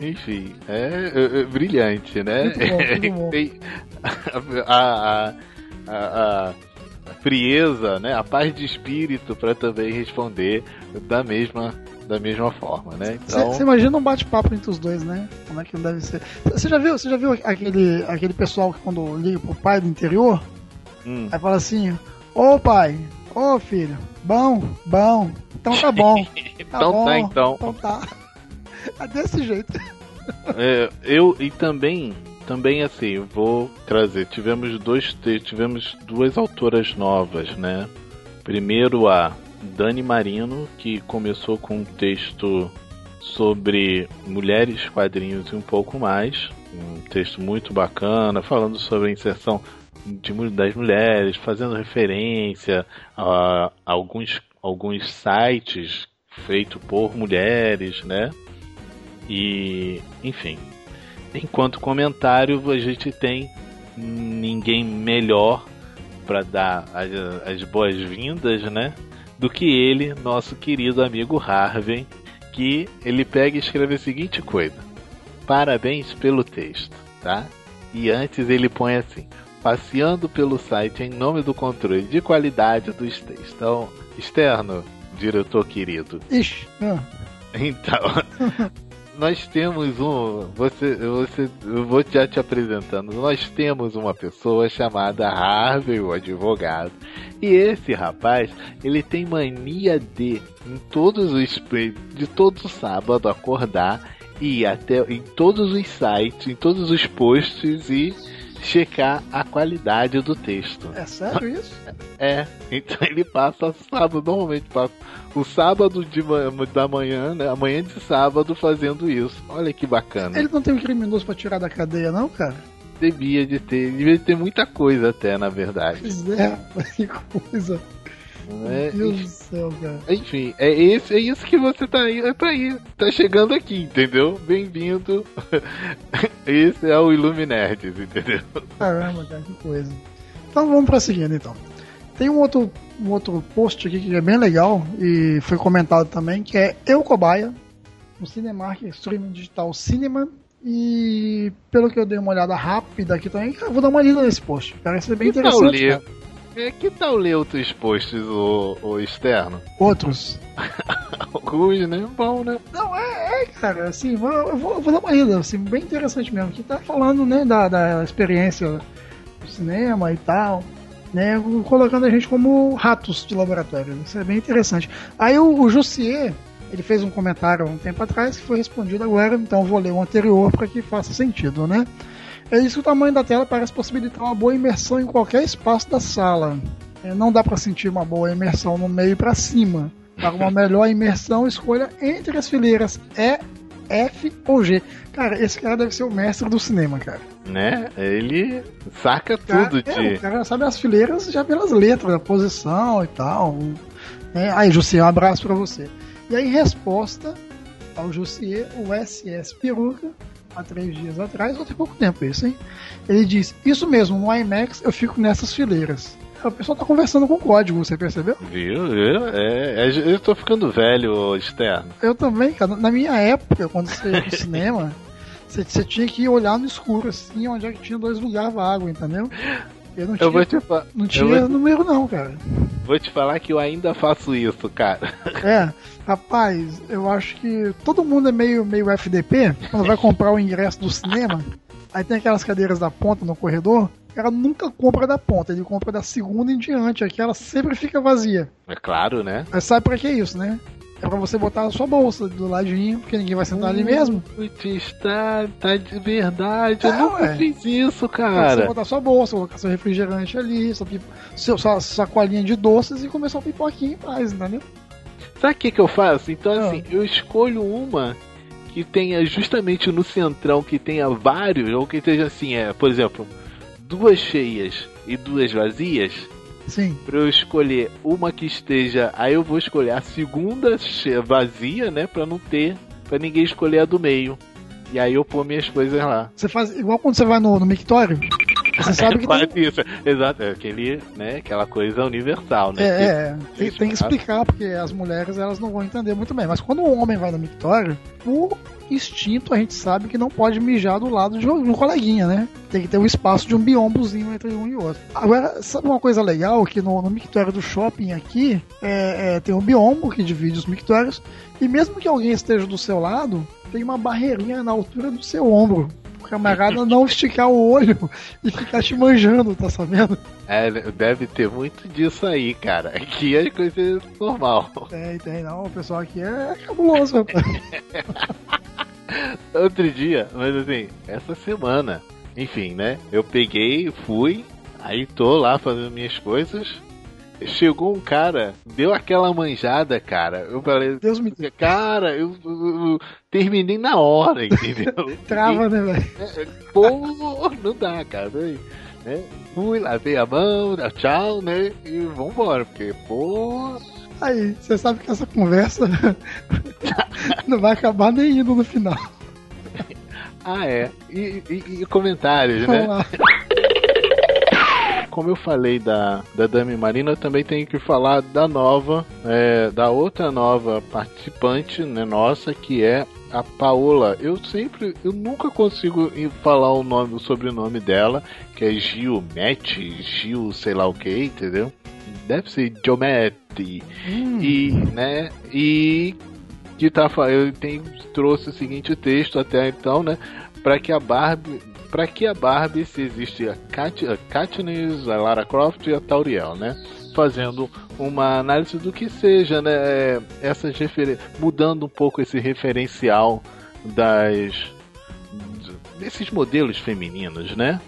Enfim, é, é, é, brilhante, né? Muito bom, muito. Tem a, a, a, a, frieza, né? A paz de espírito para também responder da mesma da mesma forma, né? Então... Você imagina um bate-papo entre os dois, né? Como é que deve ser? Você já viu, você já viu aquele, aquele pessoal que quando liga pro pai do interior, hum. aí fala assim, ô pai, ô filho, bom, bom, então tá bom. Tá então bom, tá, então. Então tá. É desse jeito. É, eu e também também assim, vou trazer. Tivemos dois tivemos duas autoras novas, né? Primeiro a Dani Marino, que começou com um texto sobre mulheres, quadrinhos e um pouco mais. Um texto muito bacana, falando sobre a inserção de, das mulheres, fazendo referência a, alguns, alguns sites feitos por mulheres, né? E, enfim. Enquanto comentário, a gente tem ninguém melhor para dar as, as boas-vindas, né? Do que ele, nosso querido amigo Harvey, que ele pega e escreve a seguinte coisa: Parabéns pelo texto, tá? E antes ele põe assim: passeando pelo site em nome do controle de qualidade dos textos. Então, externo, diretor querido. Ixi, não. Então, nós temos um. Você, você, eu vou já te apresentando. Nós temos uma pessoa chamada Harvey, o advogado. E esse rapaz, ele tem mania de, em todos os de todo sábado, acordar e ir até em todos os sites, em todos os posts e checar a qualidade do texto. É sério isso? É, então ele passa sábado, normalmente passa o sábado de, da manhã, né? Amanhã de sábado fazendo isso. Olha que bacana. Ele não tem um criminoso pra tirar da cadeia, não, cara? Devia de ter, devia ter muita coisa até, na verdade. Pois é, que coisa. É, Meu Deus do céu, cara. Enfim, é, esse, é isso que você tá aí, é pra ir. Tá chegando aqui, entendeu? Bem-vindo. esse é o Iluminerds, entendeu? Caramba, cara, que coisa. Então vamos prosseguindo então. Tem um outro, um outro post aqui que é bem legal e foi comentado também, que é Eu Cobaia, no Cinemark Streaming Digital Cinema. E pelo que eu dei uma olhada rápida aqui também, eu vou dar uma lida nesse post. Parece bem que interessante. Ler, é, que tal ler outros posts, o, o externo? Outros? Alguns, né? Bom, né? Não, é, é cara, assim, eu vou, eu vou dar uma lida, assim, bem interessante mesmo. Que tá falando, né, da, da experiência do cinema e tal né, colocando a gente como ratos de laboratório. Isso é bem interessante. Aí o, o Jussier, ele fez um comentário um tempo atrás que foi respondido agora, então vou ler o anterior para que faça sentido, né? É isso que o tamanho da tela parece possibilitar uma boa imersão em qualquer espaço da sala. É, não dá para sentir uma boa imersão no meio para cima. Para uma melhor imersão, escolha entre as fileiras E, F ou G. Cara, esse cara deve ser o mestre do cinema, cara. Né? Ele saca tudo cara, de. É, o cara sabe as fileiras já pelas letras, a posição e tal. Né? Aí, José, um abraço para você. E aí, em resposta, Portal Jussier, o SS Peruca, há três dias atrás, ou tem pouco tempo isso, hein? Ele diz: Isso mesmo, no IMAX eu fico nessas fileiras. O pessoal tá conversando com o código, você percebeu? Viu? viu? É, é, eu tô ficando velho, externo. Eu também, cara. Na minha época, quando você ia pro cinema, você, você tinha que olhar no escuro, assim, onde é que tinha dois lugares vagos, entendeu? Eu não tinha, Eu vou te fa- não tinha vou- número, não, cara. Vou te falar que eu ainda faço isso, cara. É, rapaz, eu acho que todo mundo é meio, meio FDP quando vai comprar o ingresso do cinema. Aí tem aquelas cadeiras da ponta no corredor. O cara nunca compra da ponta, ele compra da segunda em diante. Aquela sempre fica vazia. É claro, né? Mas sabe pra que isso, né? É pra você botar a sua bolsa do ladinho, porque ninguém vai sentar ali mesmo. Putz, tá, tá de verdade. Eu É, nunca ué. fiz isso, Pra você cara. botar sua bolsa, colocar seu refrigerante ali, sua, pipo- seu, sua sacolinha de doces e começar o pipoquinho em paz, entendeu? Sabe o que, que eu faço? Então, Ah. assim, eu escolho uma que tenha justamente no centrão, que tenha vários, ou que esteja assim, é, por exemplo, duas cheias e duas vazias. Sim. Pra eu escolher uma que esteja. Aí eu vou escolher a segunda vazia, né? Pra não ter. Pra ninguém escolher a do meio. E aí eu pôr minhas coisas lá. Você faz igual quando você vai no, no mictório. Você sabe que Quase tem, isso. Exato, é aquele, né? Aquela coisa universal, né? É, é, tem, tem que explicar, porque as mulheres elas não vão entender muito bem. Mas quando um homem vai no mictório, por instinto a gente sabe que não pode mijar do lado de um, de um coleguinha, né? Tem que ter um espaço de um biombozinho entre um e outro. Agora, sabe uma coisa legal? Que no, no mictório do shopping aqui, é, é, tem um biombo que divide os mictórios, e mesmo que alguém esteja do seu lado, tem uma barreirinha na altura do seu ombro. Camarada não esticar o olho e ficar te manjando, tá sabendo? É, deve ter muito disso aí, cara. Aqui é coisa normal. Tem, tem, não. O pessoal aqui é cabuloso, rapaz. Outro dia, mas assim, essa semana. Enfim, né? Eu peguei, fui, aí tô lá fazendo minhas coisas. Chegou um cara, deu aquela manjada, cara. Eu falei, Deus me cara, eu, eu- eu terminei na hora, entendeu? Trava, né, velho? Pô, não dá, cara. Né? Fui, lavei a mão, tchau, né? E vambora, porque, pô. Aí, você sabe que essa conversa não vai acabar nem indo no final. Ah, é. E, e- e comentários, Vamos né? lá. Como eu falei da, da Dami Marina, eu também tenho que falar da nova, é, da outra nova participante né, nossa, que é a Paola. Eu sempre, eu nunca consigo falar o nome, o sobrenome dela, que é Gil Met, Gil sei lá o que, entendeu? Deve ser Giometti. E, né, e que tá eu tenho, trouxe o seguinte texto até então, né, para que a Barbie, para que a Barbie se existe a, Kat, a Katniss, a Lara Croft e a Tauriel, né, fazendo uma análise do que seja, né, essas referen mudando um pouco esse referencial das desses modelos femininos, né?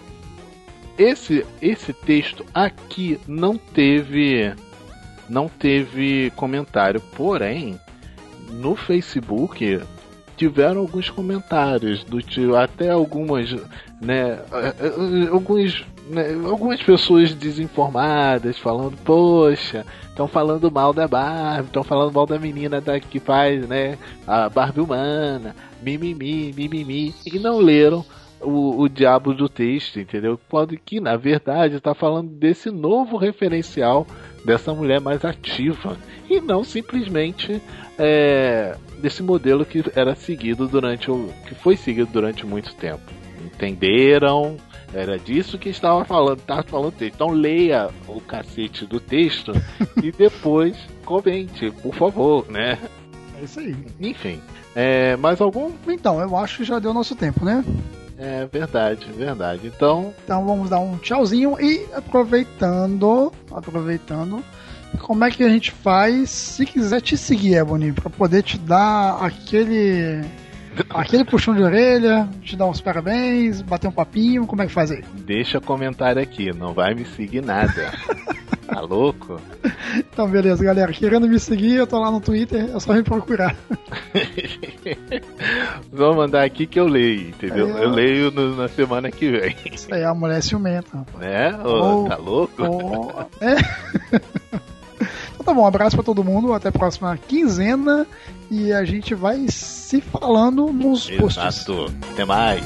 Esse esse texto aqui não teve não teve comentário, porém no Facebook tiveram alguns comentários do tipo até algumas né eh, eh, alguns né, algumas pessoas desinformadas falando poxa estão falando mal da Barbie estão falando mal da menina da que faz né a Barbie humana mimimi mimimi e não leram o, o diabo do texto, entendeu? Pode que na verdade está falando desse novo referencial dessa mulher mais ativa e não simplesmente é, desse modelo que era seguido durante o que foi seguido durante muito tempo. Entenderam? Era disso que estava falando, estava falando texto. Então leia o cacete do texto e depois comente, por favor, né? É isso aí. Enfim, é, mais algum? Então, eu acho que já deu nosso tempo, né? É verdade, verdade. Então, Então vamos dar um tchauzinho e aproveitando, aproveitando, como é que a gente faz se quiser te seguir, Ebony, pra poder te dar aquele aquele puxão de orelha, te dar uns parabéns, bater um papinho, como é que faz aí? deixa comentário aqui, não vai me seguir nada. tá louco? Então beleza, galera, querendo me seguir, eu tô lá no Twitter, é só me procurar. Vou mandar aqui que eu leio, entendeu? É. Eu leio no- na semana que vem. Isso aí, a mulher é ciumenta. Né? Ô, Oh, tá louco? oh, é. Tá bom, um abraço pra todo mundo, até a próxima quinzena e a gente vai se falando nos Exato. posts. Até mais.